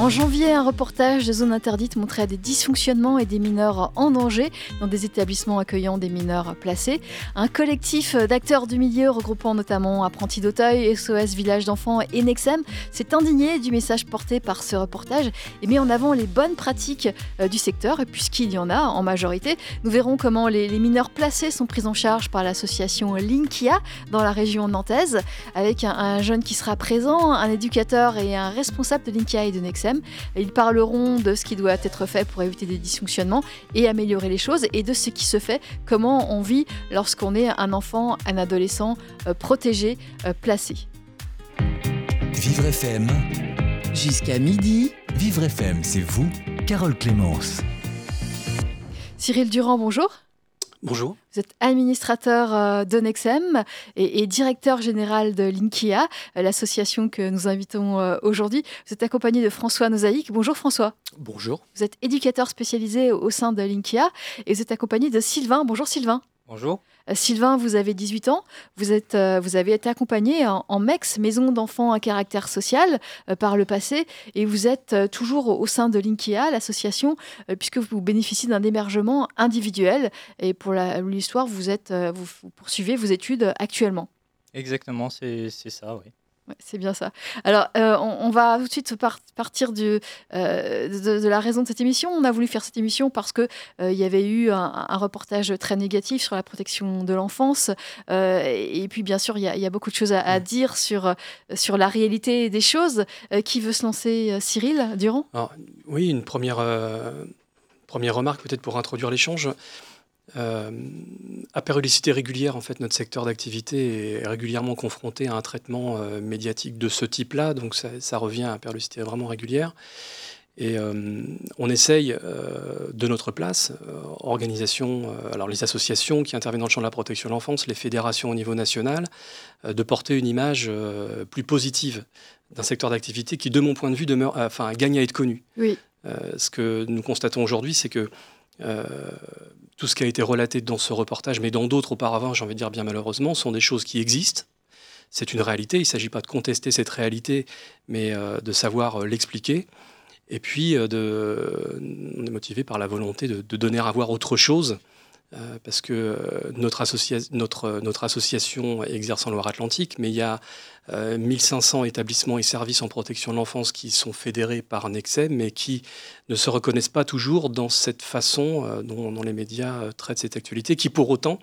En janvier, un reportage de zone interdite montrait des dysfonctionnements et des mineurs en danger dans des établissements accueillant des mineurs placés. Un collectif d'acteurs du milieu regroupant notamment Apprentis d'Auteuil, SOS Village d'enfants et Nexem s'est indigné du message porté par ce reportage et met en avant les bonnes pratiques euh, du secteur, puisqu'il y en a en majorité. Nous verrons comment les, mineurs placés sont pris en charge par l'association Linkia dans la région nantaise, avec un, un jeune qui sera présent, un éducateur et un responsable de Linkia et de Nexem ils parleront de ce qui doit être fait pour éviter des dysfonctionnements et améliorer les choses et de ce qui se fait, comment on vit lorsqu'on est un enfant, un adolescent euh, protégé, euh, placé. Vivre FM. Jusqu'à midi. Vivre FM, c'est vous, Carole Clémence. Cyril Durand, bonjour. Bonjour. Vous êtes administrateur euh, de Nexem et, directeur général de Linkia, euh, l'association que nous invitons euh, aujourd'hui. Vous êtes accompagné de François Nozaïque. Bonjour François. Bonjour. Vous êtes éducateur spécialisé au sein de Linkia et vous êtes accompagné de Sylvain. Bonjour Sylvain. Bonjour. Euh, Sylvain, vous avez 18 ans, vous, êtes, euh, vous avez été accompagné en, MEX, Maison d'enfants à caractère social, euh, par le passé, et vous êtes toujours au sein de Linkia, l'association, puisque vous bénéficiez d'un hébergement individuel, et pour l'histoire, vous, vous poursuivez vos études actuellement. Exactement, c'est ça, oui c'est bien ça. Alors, euh, on, va tout de suite partir du, euh, de, la raison de cette émission. On a voulu faire cette émission parce qu'il euh, y avait eu un, reportage très négatif sur la protection de l'enfance. et puis, bien sûr, il y, a beaucoup de choses à, dire sur, sur la réalité des choses. qui veut se lancer, Cyril Durand? Oui, une première, première remarque peut-être pour introduire l'échange. Euh, à périodicité régulière, en fait, notre secteur d'activité est régulièrement confronté à un traitement euh, médiatique de ce type-là, donc ça, revient à périodicité vraiment régulière. Et euh, on essaye de notre place, organisation, alors les associations qui interviennent dans le champ de la protection de l'enfance, les fédérations au niveau national, de porter une image plus positive d'un secteur d'activité qui, de mon point de vue, demeure, enfin, gagne à être connu. Oui. ce que nous constatons aujourd'hui, c'est que tout ce qui a été relaté dans ce reportage, mais dans d'autres auparavant, j'ai envie de dire bien malheureusement, sont des choses qui existent. C'est une réalité, il ne s'agit pas de contester cette réalité, mais euh, de savoir euh, l'expliquer. Et puis, euh, on est motivé par la volonté de, donner à voir autre chose euh, parce que euh, notre, notre, notre, association exerce en Loire-Atlantique, mais il y a 1500 euh, établissements et services en protection de l'enfance qui sont fédérés par Nexem, mais qui ne se reconnaissent pas toujours dans cette façon dont, les médias traitent cette actualité, qui pour autant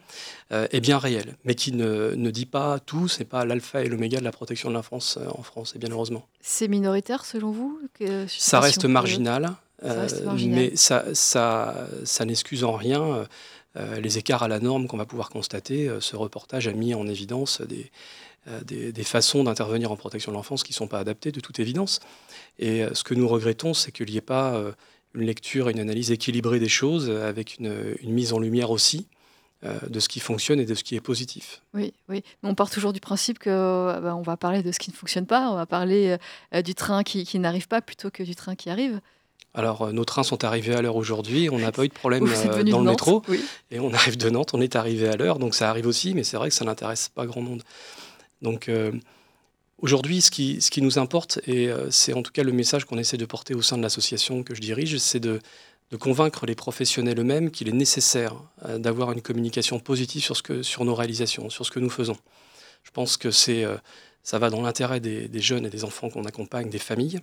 est bien réelle, mais qui ne, ne dit pas tout, c'est pas l'alpha et l'oméga de la protection de l'enfance en France, et bien heureusement. C'est minoritaire selon vous ça reste, marginal, ça reste marginal, mais ça, ça, ça n'excuse en rien euh, les écarts à la norme qu'on va pouvoir constater. Euh, ce reportage a mis en évidence euh, des, des, façons d'intervenir en protection de l'enfance qui ne sont pas adaptées de toute évidence. Et ce que nous regrettons, c'est qu'il n'y ait pas une lecture, une analyse équilibrée des choses, avec une, mise en lumière aussi de ce qui fonctionne et de ce qui est positif. Oui, oui. On part toujours du principe que bah, va parler de ce qui ne fonctionne pas, on va parler du train qui n'arrive pas plutôt que du train qui arrive. Alors, euh, nos trains sont arrivés à l'heure aujourd'hui. On n'a pas eu de problème euh, dans le métro. Et on arrive de Nantes, on est arrivé à l'heure. Donc, ça arrive aussi, mais c'est vrai que ça n'intéresse pas grand monde. Donc, euh, aujourd'hui, ce qui, ce qui, nous importe, et c'est en tout cas le message qu'on essaie de porter au sein de l'association que je dirige, c'est de, de, convaincre les professionnels eux-mêmes qu'il est nécessaire d'avoir une communication positive sur, ce que, sur nos réalisations, sur ce que nous faisons. Je pense que c'est, ça va dans l'intérêt des, des jeunes et des enfants qu'on accompagne, des familles.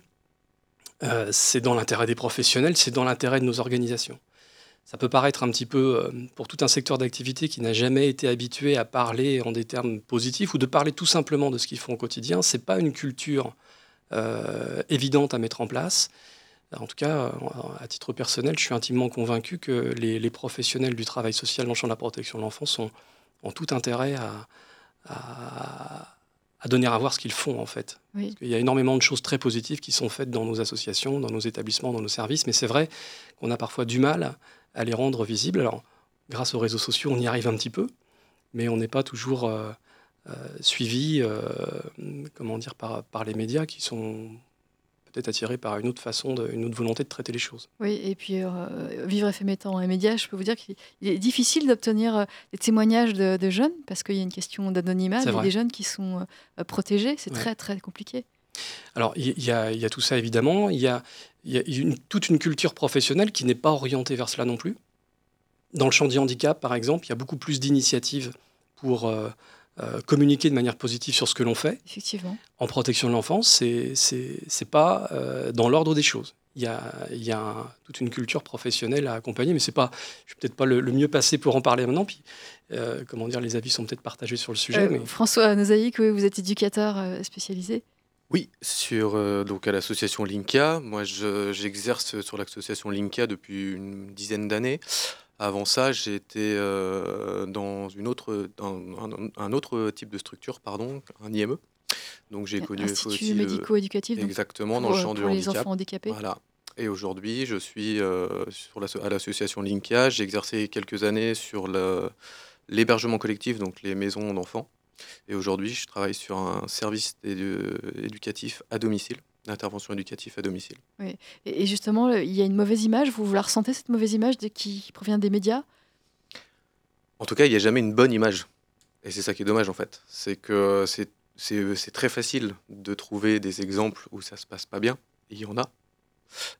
Euh, c'est dans l'intérêt des professionnels, c'est dans l'intérêt de nos organisations. Ça peut paraître un petit peu, euh, pour tout un secteur d'activité qui n'a jamais été habitué à parler en des termes positifs ou de parler tout simplement de ce qu'ils font au quotidien, ce n'est pas une culture euh, évidente à mettre en place. En tout cas, à titre personnel, je suis intimement convaincu que les, professionnels du travail social dans le champ de la protection de l'enfance ont, tout intérêt à donner à voir ce qu'ils font en fait. Il y a énormément de choses très positives qui sont faites dans nos associations, dans nos établissements, dans nos services, mais c'est vrai qu'on a parfois du mal à les rendre visibles. Alors, grâce aux réseaux sociaux, on y arrive un petit peu, mais on n'est pas toujours euh, euh, suivi, euh, comment dire, par, par les médias qui sont peut-être attirés par une autre façon, de, une autre volonté de traiter les choses. Oui, et puis euh, Vivre FM étant un média, je peux vous dire qu'il est difficile d'obtenir euh, des témoignages de, jeunes parce qu'il y a une question d'anonymat, il y a des jeunes qui sont euh, protégés, c'est très très compliqué. Alors il y, y, a tout ça évidemment, il y a, y a une, toute une culture professionnelle qui n'est pas orientée vers cela non plus. Dans le champ du handicap, par exemple, il y a beaucoup plus d'initiatives pour euh, communiquer de manière positive sur ce que l'on fait. Effectivement. En protection de l'enfance, c'est c'est pas euh, dans l'ordre des choses. Il y a, il y a toute une culture professionnelle à accompagner, mais c'est pas, je suis peut-être pas le, mieux passé pour en parler maintenant. Puis, euh, comment dire, les avis sont peut-être partagés sur le sujet. mais... François Nozaïk, vous êtes éducateur spécialisé. Oui, sur donc à l'association Linka. Moi, j'exerce sur l'association Linka depuis une dizaine d'années. Avant ça, j'ai été euh, dans une autre, un, autre type de structure, pardon, un IME. Donc j'ai connu Institut médico-éducatif. Exactement, dans le champ du pour les enfants handicapés. Voilà. Et aujourd'hui, je suis euh, sur la, à l'association Linkia. J'ai exercé quelques années sur l'hébergement collectif, donc les maisons d'enfants. Et aujourd'hui, je travaille sur un service éducatif à domicile d'intervention éducative à domicile. Oui. Et justement, il y a une mauvaise image, vous, vous la ressentez, cette mauvaise image qui provient des médias? En tout cas, il n'y a jamais une bonne image. Et c'est ça qui est dommage, en fait. C'est que c'est très facile de trouver des exemples où ça se passe pas bien. il y en a.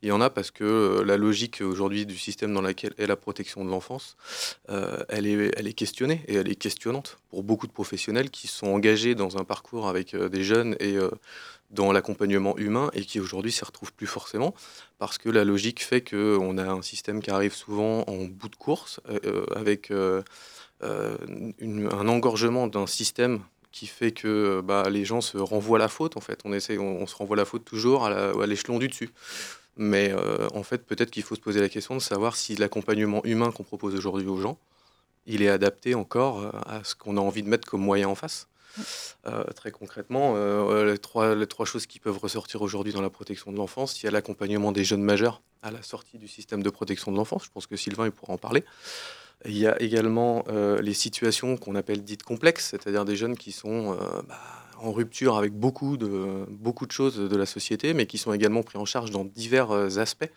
Il y en a parce que euh, la logique aujourd'hui du système dans lequel est la protection de l'enfance, euh, elle, est, questionnée et elle est questionnante pour beaucoup de professionnels qui sont engagés dans un parcours avec euh, des jeunes et dans l'accompagnement humain et qui aujourd'hui s'y retrouvent plus forcément parce que la logique fait qu'on a un système qui arrive souvent en bout de course avec un engorgement d'un système qui fait que bah, les gens se renvoient la faute en fait. On, essaie, on, se renvoie la faute toujours à l'échelon du dessus. Mais en fait, peut-être qu'il faut se poser la question de savoir si l'accompagnement humain qu'on propose aujourd'hui aux gens, il est adapté encore à ce qu'on a envie de mettre comme moyen en face. Euh, très concrètement, euh, les, trois, les trois choses qui peuvent ressortir aujourd'hui dans la protection de l'enfance, il y a l'accompagnement des jeunes majeurs à la sortie du système de protection de l'enfance. Je pense que Sylvain il pourra en parler. Il y a également euh, les situations qu'on appelle dites complexes, c'est-à-dire des jeunes qui sont bah, en rupture avec beaucoup de, beaucoup de choses de la société, mais qui sont également pris en charge dans divers aspects.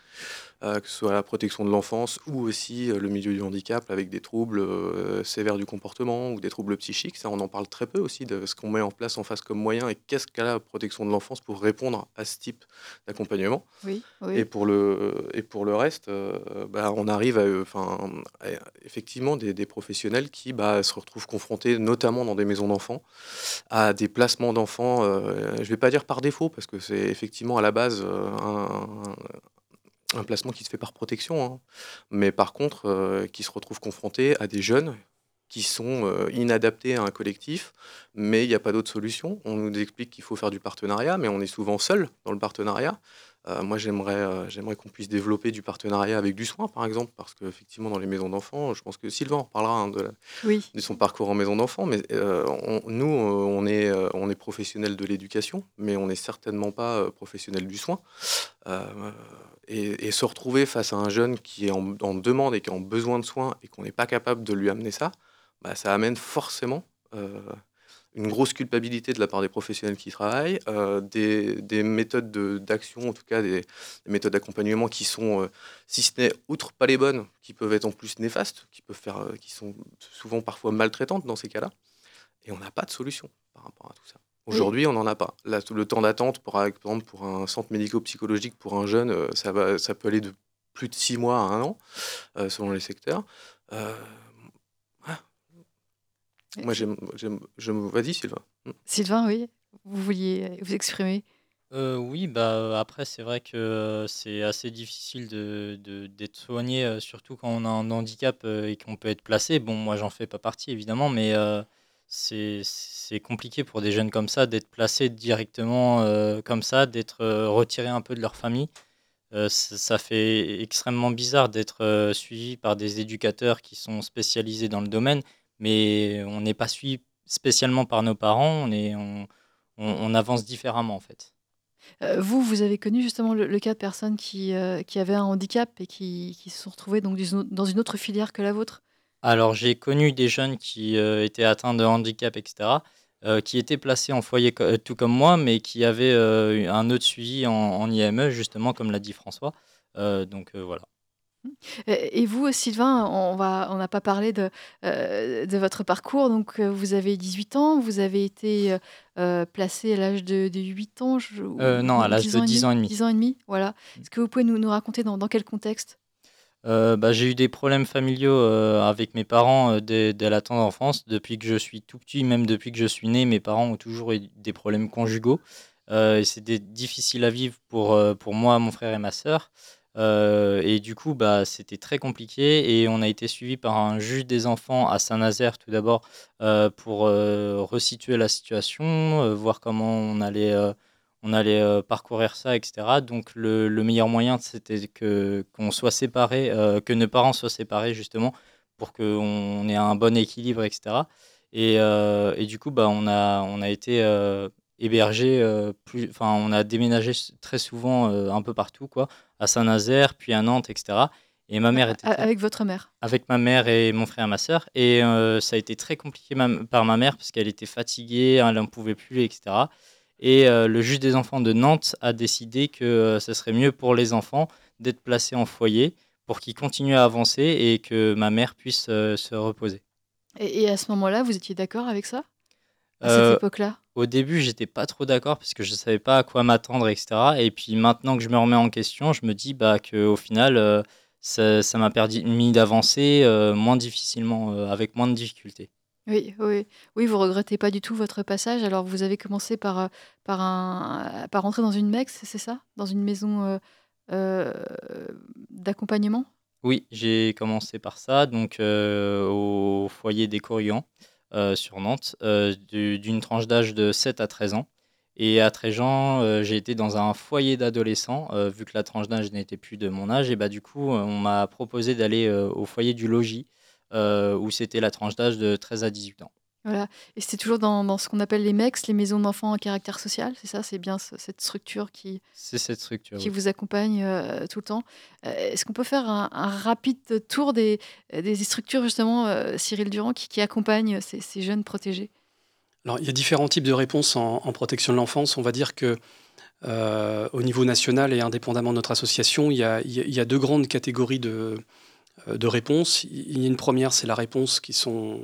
Euh, que ce soit la protection de l'enfance ou aussi euh, le milieu du handicap avec des troubles euh, sévères du comportement ou des troubles psychiques. Ça, on en parle très peu aussi de ce qu'on met en place en face comme moyen et qu'est-ce qu'a la protection de l'enfance pour répondre à ce type d'accompagnement. Oui, Et, pour le, et pour le reste, bah, on arrive à, enfin, effectivement des, des, professionnels qui bah, se retrouvent confrontés, notamment dans des maisons d'enfants, à des placements d'enfants, je ne vais pas dire par défaut, parce que c'est effectivement à la base un, un placement qui se fait par protection, hein. mais par contre, euh, qui se retrouve confronté à des jeunes qui sont euh, inadaptés à un collectif, mais il n'y a pas d'autre solution. On nous explique qu'il faut faire du partenariat, mais on est souvent seul dans le partenariat. Euh, moi, j'aimerais, euh, j'aimerais qu'on puisse développer du partenariat avec du soin, par exemple, parce qu'effectivement, dans les maisons d'enfants, je pense que Sylvain en parlera hein, de, de, son parcours en maison d'enfants, mais euh, nous, on est, on est professionnels de l'éducation, mais on n'est certainement pas professionnels du soin. Et, se retrouver face à un jeune qui est en, demande et qui a besoin de soins et qu'on n'est pas capable de lui amener ça, bah, ça amène forcément une grosse culpabilité de la part des professionnels qui travaillent, euh, des, méthodes d'action, en tout cas des, méthodes d'accompagnement qui sont, euh, si ce n'est outre pas les bonnes, qui peuvent être en plus néfastes, qui, peuvent faire, euh, qui sont souvent parfois maltraitantes dans ces cas-là. Et on n'a pas de solution par rapport à tout ça. Aujourd'hui, on n'en a pas. le temps d'attente, par exemple, pour un centre médico-psychologique pour un jeune, ça, va, ça peut aller de plus de six mois à un an, selon les secteurs. Moi, j'aime, je me vas-y, Sylvain. Hmm. Sylvain, oui, vous vouliez vous exprimer? Euh, oui, bah après c'est vrai que euh, c'est assez difficile de, d'être soigné, euh, surtout quand on a un handicap et qu'on peut être placé. Bon, moi j'en fais pas partie évidemment, mais c'est, c'est compliqué pour des jeunes comme ça d'être placés directement comme ça, d'être retirés un peu de leur famille. ça fait extrêmement bizarre d'être suivi par des éducateurs qui sont spécialisés dans le domaine mais on n'est pas suivi spécialement par nos parents, on, est, on, avance différemment en fait. Euh, vous, vous avez connu justement le, cas de personnes qui, euh, qui, avaient un handicap et qui, qui, se sont retrouvées donc dans une autre filière que la vôtre? Alors j'ai connu des jeunes qui euh, étaient atteints de handicap, etc. qui était placé en foyer tout comme moi, mais qui avait un autre suivi en, en, IME, justement, comme l'a dit François. donc voilà. Et vous, Sylvain, on n'a pas parlé de, euh, de votre parcours. Donc, euh, vous avez 18 ans, vous avez été euh, placé à l'âge de, 8 ans Non, à l'âge de 10 ans et demi. 10 ans et demi, voilà. Mmh. Est-ce que vous pouvez nous, nous raconter dans, dans quel contexte? Bah, J'ai eu des problèmes familiaux avec mes parents dès, dès, la tendre enfance. Depuis que je suis tout petit, même depuis que je suis né, mes parents ont toujours eu des problèmes conjugaux. et c'était difficile à vivre pour, pour moi, mon frère et ma sœur. Euh, et du coup, bah, c'était très compliqué et on a été suivi par un juge des enfants à Saint-Nazaire tout d'abord euh, pour euh, resituer la situation, voir comment on allait, on allait parcourir ça, etc. Donc le, le meilleur moyen, c'était que qu'on soit séparés, que nos parents soient séparés justement pour qu'on ait un bon équilibre, etc. Et, et du coup, bah, on, a, on a été hébergé, plus, enfin, on a déménagé très souvent un peu partout, quoi à Saint-Nazaire, puis à Nantes, etc. Et ma mère était. Avec votre mère Avec ma mère et mon frère et ma sœur. Et euh, ça a été très compliqué par ma mère parce qu'elle était fatiguée, elle n'en pouvait plus, etc. Et euh, le juge des enfants de Nantes a décidé que euh, ce serait mieux pour les enfants d'être placés en foyer pour qu'ils continuent à avancer et que ma mère puisse se reposer. Et, et à ce moment-là, vous étiez d'accord avec ça? À cette époque-là au début, j'étais pas trop d'accord parce que je savais pas à quoi m'attendre, etc. Et puis maintenant que je me remets en question, je me dis bah, qu'au final, euh, ça m'a permis d'avancer euh, moins difficilement, euh, avec moins de difficultés. Oui, oui, oui, vous regrettez pas du tout votre passage. Alors, vous avez commencé par, par, un, par rentrer dans une MEX, c'est ça? Dans une maison d'accompagnement? Oui, j'ai commencé par ça, donc au foyer des Corrigan. Euh, sur Nantes, euh, d'une tranche d'âge de 7 à 13 ans. Et à 13 ans, euh, j'ai été dans un foyer d'adolescents, vu que la tranche d'âge n'était plus de mon âge. Et bah, du coup, on m'a proposé d'aller au foyer du logis, où c'était la tranche d'âge de 13 à 18 ans. Voilà. Et c'est toujours dans, ce qu'on appelle les MEX, les maisons d'enfants à caractère social, c'est ça? C'est bien cette structure qui, cette structure, qui vous accompagne euh, tout le temps. Euh, est-ce qu'on peut faire un, rapide tour des, des structures, justement, euh, Cyril Durand, qui, qui accompagnent ces, jeunes protégés? Alors, il y a différents types de réponses en, protection de l'enfance. On va dire que au niveau national et indépendamment de notre association, il y a, il y a deux grandes catégories de, de réponses. Il y a une première, c'est la réponse qui sont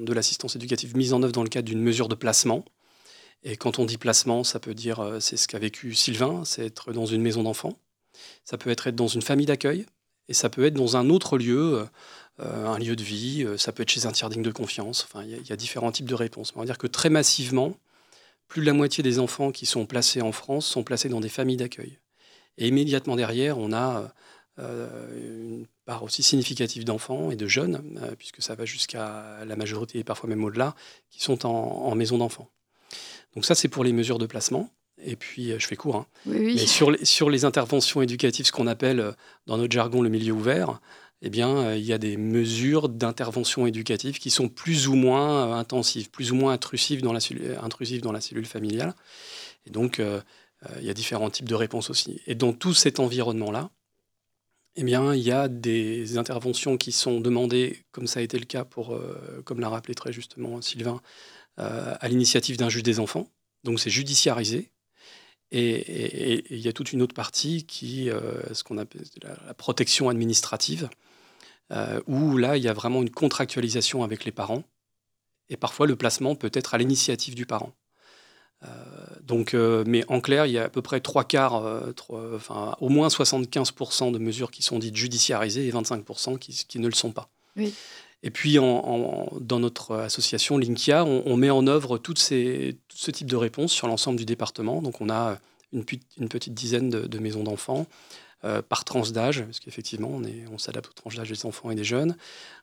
de l'assistance éducative mise en œuvre dans le cadre d'une mesure de placement. Et quand on dit placement, ça peut dire, euh, c'est ce qu'a vécu Sylvain, c'est être dans une maison d'enfants. Ça peut être être dans une famille d'accueil. Et ça peut être dans un autre lieu, euh, un lieu de vie. Ça peut être chez un tiers digne de confiance. Enfin, il y, a différents types de réponses. on va dire que très massivement, plus de la moitié des enfants qui sont placés en France sont placés dans des familles d'accueil. Et immédiatement derrière, on a une part aussi significative d'enfants et de jeunes, euh, puisque ça va jusqu'à la majorité et parfois même au-delà, qui sont en, maison d'enfants. Donc ça, c'est pour les mesures de placement. Et puis, euh, je fais court. Hein. Mais sur les, sur les interventions éducatives, ce qu'on appelle euh, dans notre jargon le milieu ouvert, eh bien, il y a des mesures d'intervention éducative qui sont plus ou moins intensives, plus ou moins intrusives dans la, intrusives dans la cellule familiale. Et donc, il y a différents types de réponses aussi. Et dans tout cet environnement-là, eh bien, il y a des interventions qui sont demandées, comme ça a été le cas pour, euh, comme l'a rappelé très justement Sylvain, euh, à l'initiative d'un juge des enfants. Donc c'est judiciarisé. Et, il y a toute une autre partie qui, euh, ce qu'on appelle la, protection administrative, où là, il y a vraiment une contractualisation avec les parents. Et parfois, le placement peut être à l'initiative du parent. Euh, donc, euh, mais en clair, il y a à peu près trois quarts, euh, enfin, au moins 75% de mesures qui sont dites judiciarisées et 25% qui, qui, ne le sont pas. Et puis, en, dans notre association Linkia, on, met en œuvre toutes ces, tout ce type de réponses sur l'ensemble du département. Donc, on a une, une petite dizaine de, maisons d'enfants par tranche d'âge, parce qu'effectivement, on, on s'adapte aux tranches d'âge des enfants et des jeunes.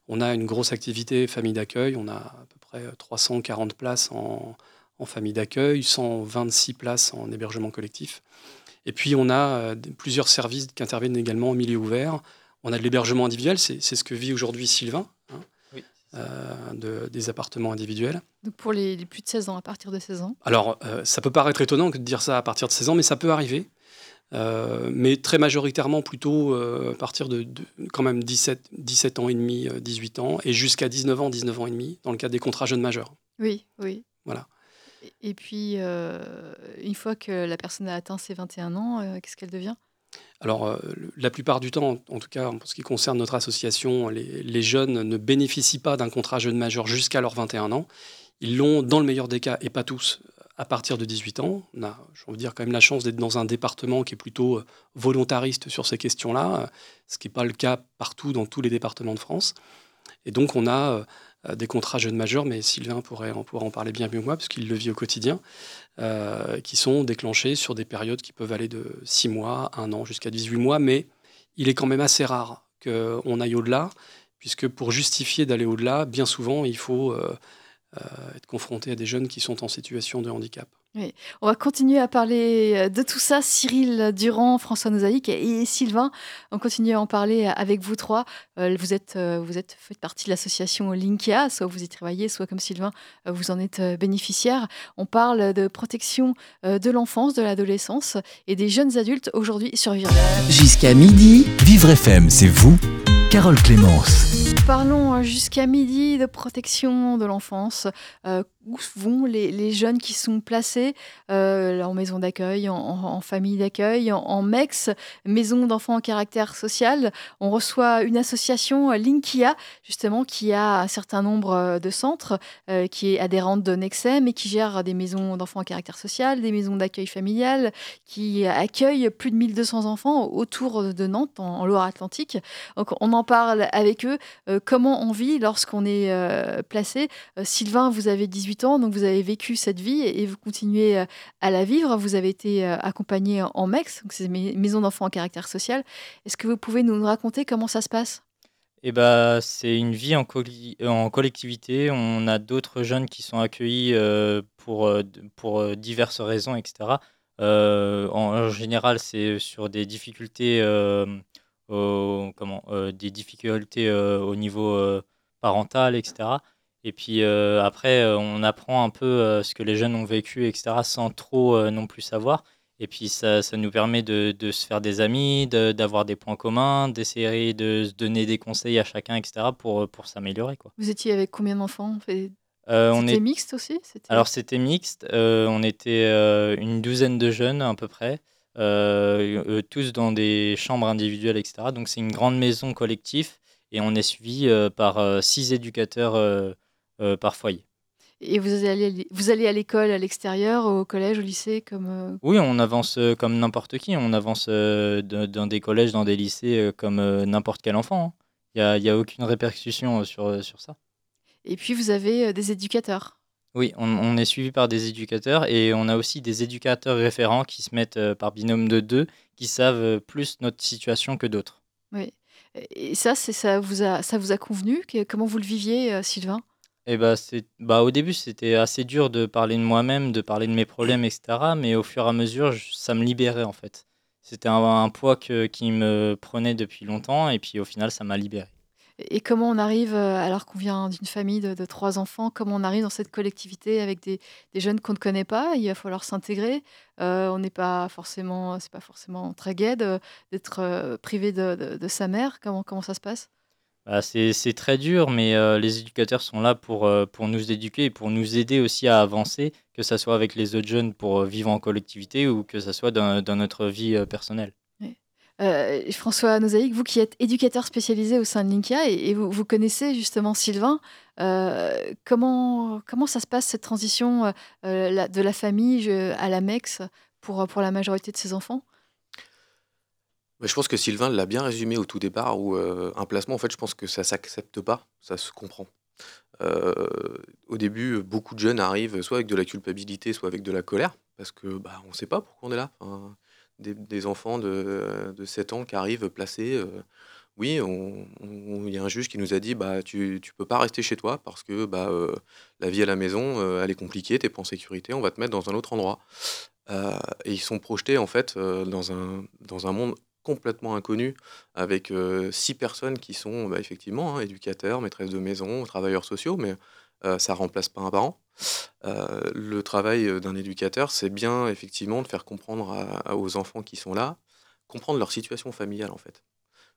On a une grosse activité famille d'accueil. On a à peu près 340 places en, en famille d'accueil, 126 places en hébergement collectif. Et puis on a euh, plusieurs services qui interviennent également en milieu ouvert. On a de l'hébergement individuel, c'est ce que vit aujourd'hui Sylvain, hein, euh, des appartements individuels. Donc pour les, plus de 16 ans, à partir de 16 ans Alors euh, ça peut paraître étonnant que de dire ça à partir de 16 ans, mais ça peut arriver. mais très majoritairement plutôt à partir de, quand même 17, 17 ans et demi, 18 ans, et jusqu'à 19 ans, 19 ans et demi, dans le cadre des contrats jeunes majeurs. Oui, oui. Voilà. Et puis, une fois que la personne a atteint ses 21 ans, qu'est-ce qu'elle devient? Alors, la plupart du temps, en tout cas, en ce qui concerne notre association, les, jeunes ne bénéficient pas d'un contrat jeune majeur jusqu'à leurs 21 ans. Ils l'ont, dans le meilleur des cas, et pas tous, à partir de 18 ans. On a, je veux dire, quand même la chance d'être dans un département qui est plutôt euh, volontariste sur ces questions-là, euh, ce qui n'est pas le cas partout dans tous les départements de France. Et donc, on a euh, des contrats jeunes majeurs, mais Sylvain pourrait, en parler bien mieux que moi, parce qu'il le vit au quotidien, qui sont déclenchés sur des périodes qui peuvent aller de 6 mois, 1 an, jusqu'à 18 mois, mais il est quand même assez rare qu'on aille au-delà, puisque pour justifier d'aller au-delà, bien souvent, il faut euh, être confronté à des jeunes qui sont en situation de handicap. On va continuer à parler euh, de tout ça. Cyril Durand, François Nozaïque et Sylvain, on continue à en parler avec vous trois. Euh, vous êtes, vous êtes faites partie de l'association Linkia, soit vous y travaillez, soit comme Sylvain, vous en êtes bénéficiaire. On parle de protection de l'enfance, de l'adolescence et des jeunes adultes aujourd'hui sur Vivre. Jusqu'à midi. Vivre FM, c'est vous, Carole Clémence. Parlons jusqu'à midi de protection de l'enfance. Euh, où vont les, jeunes qui sont placés euh, en maison d'accueil, en, famille d'accueil, en, MEX, maison d'enfants en caractère social. On reçoit une association, euh, Linkia, justement, qui a un certain nombre euh, de centres, qui est adhérente de Nexem et qui gère des maisons d'enfants en caractère social, des maisons d'accueil familial, qui accueille plus de 1200 enfants autour de Nantes, en, Loire-Atlantique. Donc on en parle avec eux. comment on vit lorsqu'on est placé Sylvain, vous avez 18 donc vous avez vécu cette vie et vous continuez euh, à la vivre. Vous avez été euh, accompagné en MEX, donc c'est maison d'enfants en caractère social. Est-ce que vous pouvez nous raconter comment ça se passe? Eh ben, c'est une vie en, en, collectivité. On a d'autres jeunes qui sont accueillis euh, pour, pour diverses raisons, etc. en, général, c'est sur des difficultés, comment, des difficultés au niveau parental, etc. Et puis euh, après, euh, on apprend un peu euh, ce que les jeunes ont vécu, etc., sans trop non plus savoir. Et puis ça, ça nous permet de, de, se faire des amis, d'avoir des points communs, d'essayer de se donner des conseils à chacun, etc., pour, pour s'améliorer. Vous étiez avec combien d'enfants C'était est... mixte aussi? Alors c'était mixte. on était une douzaine de jeunes à peu près. tous dans des chambres individuelles, etc. Donc c'est une grande maison collective et on est suivi par six éducateurs par foyer. Et vous allez, vous allez à l'école, à l'extérieur, au collège, au lycée comme euh, Oui, on avance euh, comme n'importe qui. On avance dans des collèges, dans des lycées comme n'importe quel enfant. Il hein. n'y a, a, aucune répercussion sur, sur ça. Et puis, vous avez des éducateurs. Oui, on, est suivi par des éducateurs et on a aussi des éducateurs référents qui se mettent par binôme de deux, qui savent plus notre situation que d'autres. Oui. Et ça, ça vous, a, ça vous a convenu? Comment vous le viviez, Sylvain? Et bah, c'est, bah, au début, c'était assez dur de parler de moi-même, de parler de mes problèmes, etc. Mais au fur et à mesure, ça me libérait en fait. C'était un, poids que, qui me prenait depuis longtemps et puis au final, ça m'a libéré. Et comment on arrive, euh, alors qu'on vient d'une famille de, trois enfants, comment on arrive dans cette collectivité avec des, des jeunes qu'on ne connaît pas? Il va falloir s'intégrer. Euh, on n'est pas forcément, c'est pas forcément très gai d'être euh, privé de, de, sa mère. Comment, comment ça se passe? Bah, c'est très dur, mais euh, les éducateurs sont là pour, euh, pour nous éduquer et pour nous aider aussi à avancer, que ce soit avec les autres jeunes pour euh, vivre en collectivité ou que ce soit dans, notre vie personnelle. François Nozaïque, vous qui êtes éducateur spécialisé au sein de Linkia et, vous, connaissez justement Sylvain, comment, comment ça se passe cette transition de la famille à la MEX pour, pour la majorité de ses enfants? Je pense que Sylvain l'a bien résumé au tout départ, où euh, un placement, en fait, je pense que ça s'accepte pas, ça se comprend. Euh, au début, beaucoup de jeunes arrivent soit avec de la culpabilité, soit avec de la colère, parce que bah, on ne sait pas pourquoi on est là. des, enfants de, de, 7 ans qui arrivent placés, euh, oui, il y a un juge qui nous a dit bah, tu ne peux pas rester chez toi parce que bah, la vie à la maison, elle est compliquée, tu n'es pas en sécurité, on va te mettre dans un autre endroit. et ils sont projetés en fait dans, un, dans un monde complètement inconnu, avec six personnes qui sont bah, effectivement hein, éducateurs, maîtresses de maison, travailleurs sociaux, mais ça remplace pas un parent. le travail d'un éducateur, c'est bien effectivement de faire comprendre aux enfants qui sont là, comprendre leur situation familiale en fait,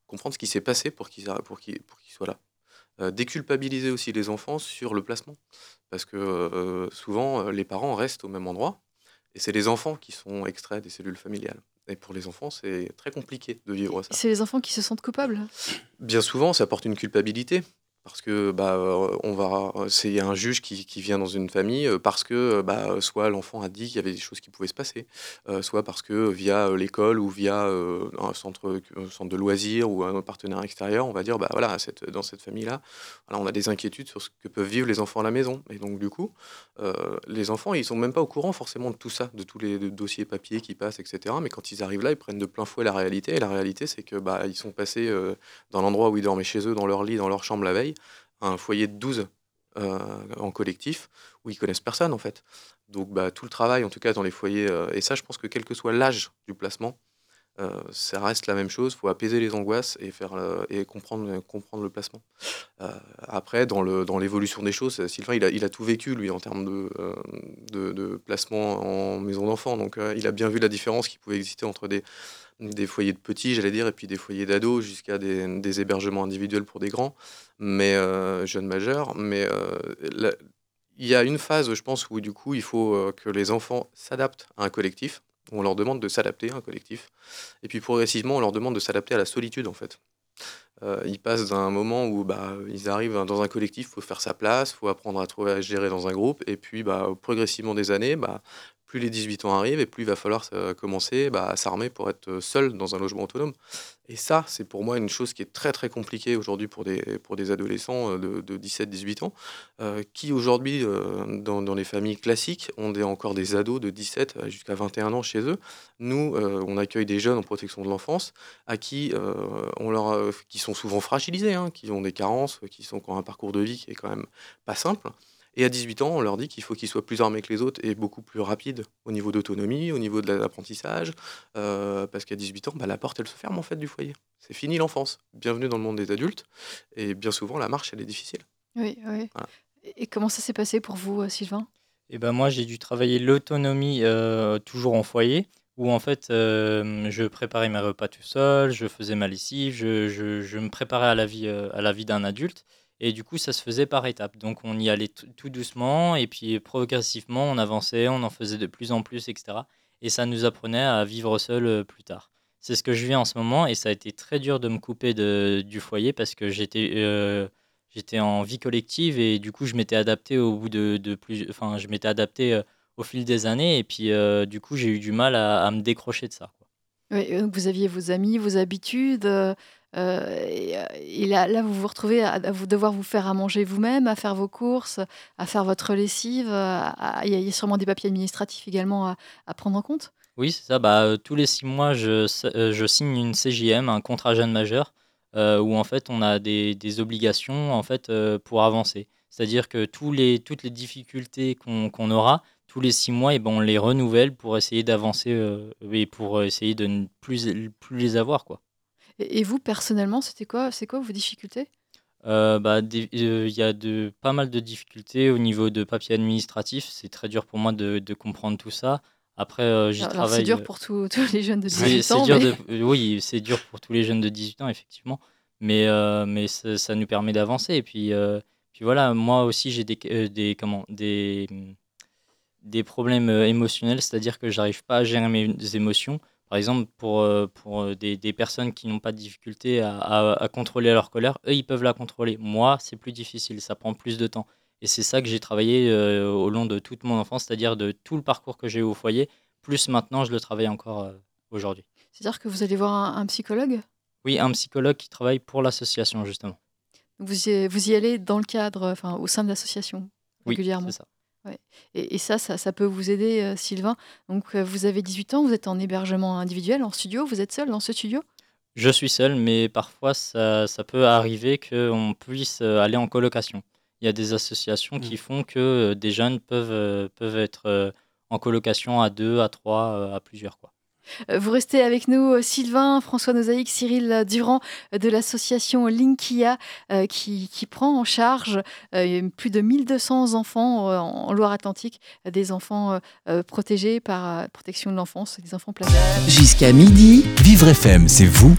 comprendre ce qui s'est passé pour qu'ils soient là. déculpabiliser aussi les enfants sur le placement. Parce que souvent, les parents restent au même endroit, et c'est les enfants qui sont extraits des cellules familiales. Et pour les enfants, c'est très compliqué de vivre ça. C'est les enfants qui se sentent coupables Bien souvent, ça apporte une culpabilité parce que bah on va c'est un juge qui, qui, vient dans une famille parce que bah soit l'enfant a dit qu'il y avait des choses qui pouvaient se passer soit parce que via l'école ou via un centre centre de loisirs ou un partenaire extérieur on va dire bah voilà cette, dans cette famille là on a des inquiétudes sur ce que peuvent vivre les enfants à la maison. Et donc du coup les enfants ils sont même pas au courant forcément de tout ça de tous les dossiers papiers qui passent etc mais quand ils arrivent là ils prennent de plein fouet la réalité. Et la réalité c'est que bah ils sont passés dans l'endroit où ils dormaient chez eux dans leur lit dans leur chambre la veille un foyer de 12 euh, en collectif où ils connaissent personne en fait. Donc bah, tout le travail, en tout cas dans les foyers, euh, et ça je pense que quel que soit l'âge du placement, euh, ça reste la même chose. Il faut apaiser les angoisses et, faire et comprendre, comprendre le placement. après, dans, le, dans l'évolution des choses, Sylvain, il a, tout vécu, lui, en termes de, de, de placement en maison d'enfant. Donc, il a bien vu la différence qui pouvait exister entre des, des foyers de petits, j'allais dire, et puis des foyers d'ados jusqu'à des, hébergements individuels pour des grands, mais euh, jeunes majeurs. Mais euh, il y a une phase, je pense, où du coup, il faut euh, que les enfants s'adaptent à un collectif. On leur demande de s'adapter à un collectif. Et puis progressivement, on leur demande de s'adapter à la solitude, en fait. ils passent d'un moment où bah, ils arrivent dans un collectif, il faut faire sa place, il faut apprendre à, trouver, à gérer dans un groupe, et puis bah, progressivement des années, bah, plus les 18 ans arrivent et plus il va falloir euh, commencer bah, à s'armer pour être euh, seul dans un logement autonome. Et ça, c'est pour moi une chose qui est très très compliquée aujourd'hui pour des, pour des adolescents euh, de, 17-18 ans, qui aujourd'hui, dans, dans, les familles classiques, ont des, encore des ados de 17 jusqu'à 21 ans chez eux. Nous, on accueille des jeunes en protection de l'enfance à qui, on leur, qui sont souvent fragilisés, hein, qui ont des carences, qui, sont, ont un parcours de vie qui est quand même pas simple. Et à 18 ans, on leur dit qu'il faut qu'ils soient plus armés que les autres et beaucoup plus rapides au niveau d'autonomie, au niveau de l'apprentissage, euh, parce qu'à 18 ans, bah, la porte, elle se ferme en fait du foyer. C'est fini l'enfance. Bienvenue dans le monde des adultes. Et bien souvent, la marche, elle est difficile. Oui, oui. Et comment ça s'est passé pour vous, euh, Sylvain? Eh ben moi, j'ai dû travailler l'autonomie euh, toujours en foyer, où en fait, je préparais mes repas tout seul, je faisais ma lessive, je, je, je me préparais à la vie, à la vie d'un adulte. Et du coup, ça se faisait par étapes. Donc, on y allait tout doucement, et puis progressivement, on avançait, on en faisait de plus en plus, etc. Et ça nous apprenait à vivre seul euh, plus tard. C'est ce que je vis en ce moment, et ça a été très dur de me couper du foyer parce que j'étais euh, j'étais en vie collective, et du coup, je m'étais adapté au bout de, de plus. Enfin, je m'étais adapté euh, au fil des années, et puis du coup, j'ai eu du mal à, me décrocher de ça. Vous aviez vos amis, vos habitudes. Euh, et, là, là, vous vous retrouvez à, devoir vous faire à manger vous-même, à faire vos courses, à faire votre lessive. Il y, a sûrement des papiers administratifs également à, prendre en compte. Oui, c'est ça. Bah, euh, tous les six mois, je, euh, signe une CJM, un contrat jeune majeur, où en fait on a des, obligations en fait pour avancer. C'est-à-dire que toutes les difficultés qu'on aura, tous les six mois, et ben, on les renouvelle pour essayer d'avancer et pour essayer de ne plus, plus les avoir. quoi. Et, vous, personnellement, c'était quoi, c'est quoi vos difficultés? Euh, bah, euh, il y a de, pas mal de difficultés au niveau de papier administratif. C'est très dur pour moi de, de comprendre tout ça. Après, euh, j'y travaille. C'est dur pour tous les jeunes de 18 ans. Dur oui, c'est dur pour tous les jeunes de 18 ans, effectivement. Mais, mais ça, nous permet d'avancer. Et puis, puis voilà, moi aussi, j'ai des, des, comment, des, des problèmes émotionnels, c'est-à-dire que j'arrive pas à gérer mes émotions. Par exemple, pour, euh, pour euh, des, des personnes qui n'ont pas de difficulté à, à, contrôler leur colère, eux, ils peuvent la contrôler. Moi, c'est plus difficile, ça prend plus de temps. Et c'est ça que j'ai travaillé euh, au long de toute mon enfance, c'est-à-dire de tout le parcours que j'ai eu au foyer, plus maintenant, je le travaille encore aujourd'hui. C'est-à-dire que vous allez voir un, psychologue? Oui, un psychologue qui travaille pour l'association, justement. Vous y, vous y allez dans le cadre, enfin, au sein de l'association, régulièrement? Oui, c'est ça. Et, ça, ça, peut vous aider, euh, Sylvain. Donc, euh, vous avez 18 ans, vous êtes en hébergement individuel, en studio. Vous êtes seul dans ce studio? Je suis seul, mais parfois, ça, peut arriver qu'on puisse euh, aller en colocation. Il y a des associations qui mmh. font que des jeunes peuvent, peuvent être en colocation à deux, à trois, à plusieurs. Quoi. Euh, vous restez avec nous, euh, Sylvain, François Nozaïque, Cyril Durand euh, de l'association Linkia qui, prend en charge plus de 1200 enfants en Loire-Atlantique, des enfants protégés par protection de l'enfance, des enfants placés. Jusqu'à midi, Vivre FM, c'est vous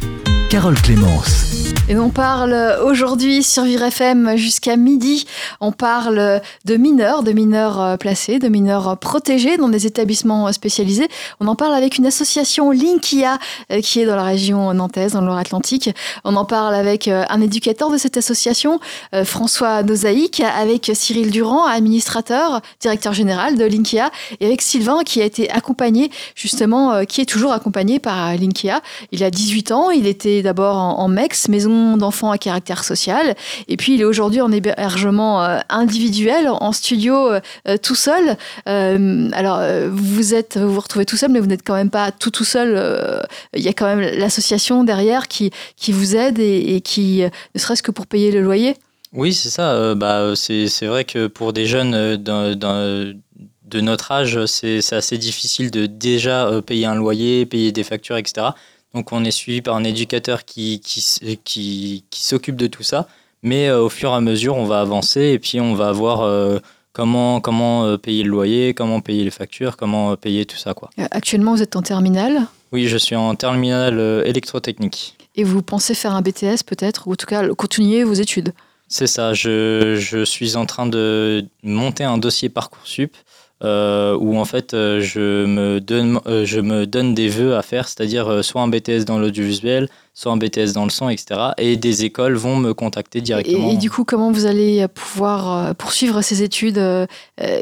Carole Clémence. Et on parle aujourd'hui sur Vivre FM jusqu'à midi. On parle de mineurs, de mineurs euh, placés, de mineurs protégés dans des établissements spécialisés. On en parle avec une association Linkia euh, qui est dans la région nantaise, dans le Loire-Atlantique. On en parle avec euh, un éducateur de cette association, François Nozaïque, avec Cyril Durand, administrateur, directeur général de Linkia, et avec Sylvain qui a été accompagné, justement, qui est toujours accompagné par Linkia. Il a 18 ans, il était d'abord en MEX, maison d'enfants à caractère social. Et puis, il est aujourd'hui en hébergement euh, individuel, en studio, euh, euh, tout seul. alors, vous êtes, vous vous retrouvez tout seul, mais vous n'êtes quand même pas tout tout seul. Il y a quand même l'association derrière qui, qui vous aide et, qui, ne serait-ce que pour payer le loyer. Oui, c'est ça. bah, c'est vrai que pour des jeunes de notre âge, c'est assez difficile de déjà payer un loyer, payer des factures, etc. Donc on est suivi par un éducateur qui, qui, qui, s'occupe de tout ça. Mais euh, au fur et à mesure, on va avancer et puis on va voir euh, comment, comment euh, payer le loyer, comment payer les factures, comment payer tout ça. Quoi. Actuellement, vous êtes en terminale? Oui, je suis en terminale électrotechnique. Et vous pensez faire un BTS peut-être, ou en tout cas continuer vos études? C'est ça, je, je, suis en train de monter un dossier Parcoursup euh, où en fait euh, je, me donne, euh, je me donne des vœux à faire, c'est-à-dire soit un BTS dans l'audiovisuel, soit un BTS dans le son, etc. Et des écoles vont me contacter directement. Et, du coup, comment vous allez pouvoir poursuivre ces études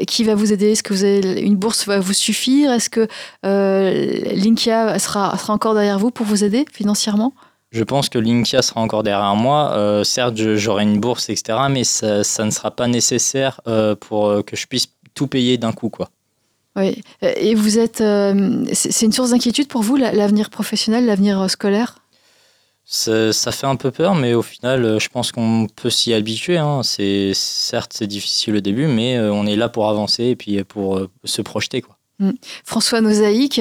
Qui va vous aider? Est-ce que vous avez, une bourse va vous suffire? Est-ce que Linkia sera, sera encore derrière vous pour vous aider financièrement? Je pense que Linkia sera encore derrière moi. certes, j'aurai une bourse, etc., mais ça, ça, ne sera pas nécessaire pour que je puisse tout payer d'un coup, quoi. Oui. Et vous êtes. Euh, c'est une source d'inquiétude pour vous, l'avenir professionnel, l'avenir euh, scolaire? Ça, fait un peu peur, mais au final, euh, je pense qu'on peut s'y habituer. Hein. C'est certes c'est difficile au début, mais on est là pour avancer et puis pour se projeter, quoi. Mm. François Nozaïque,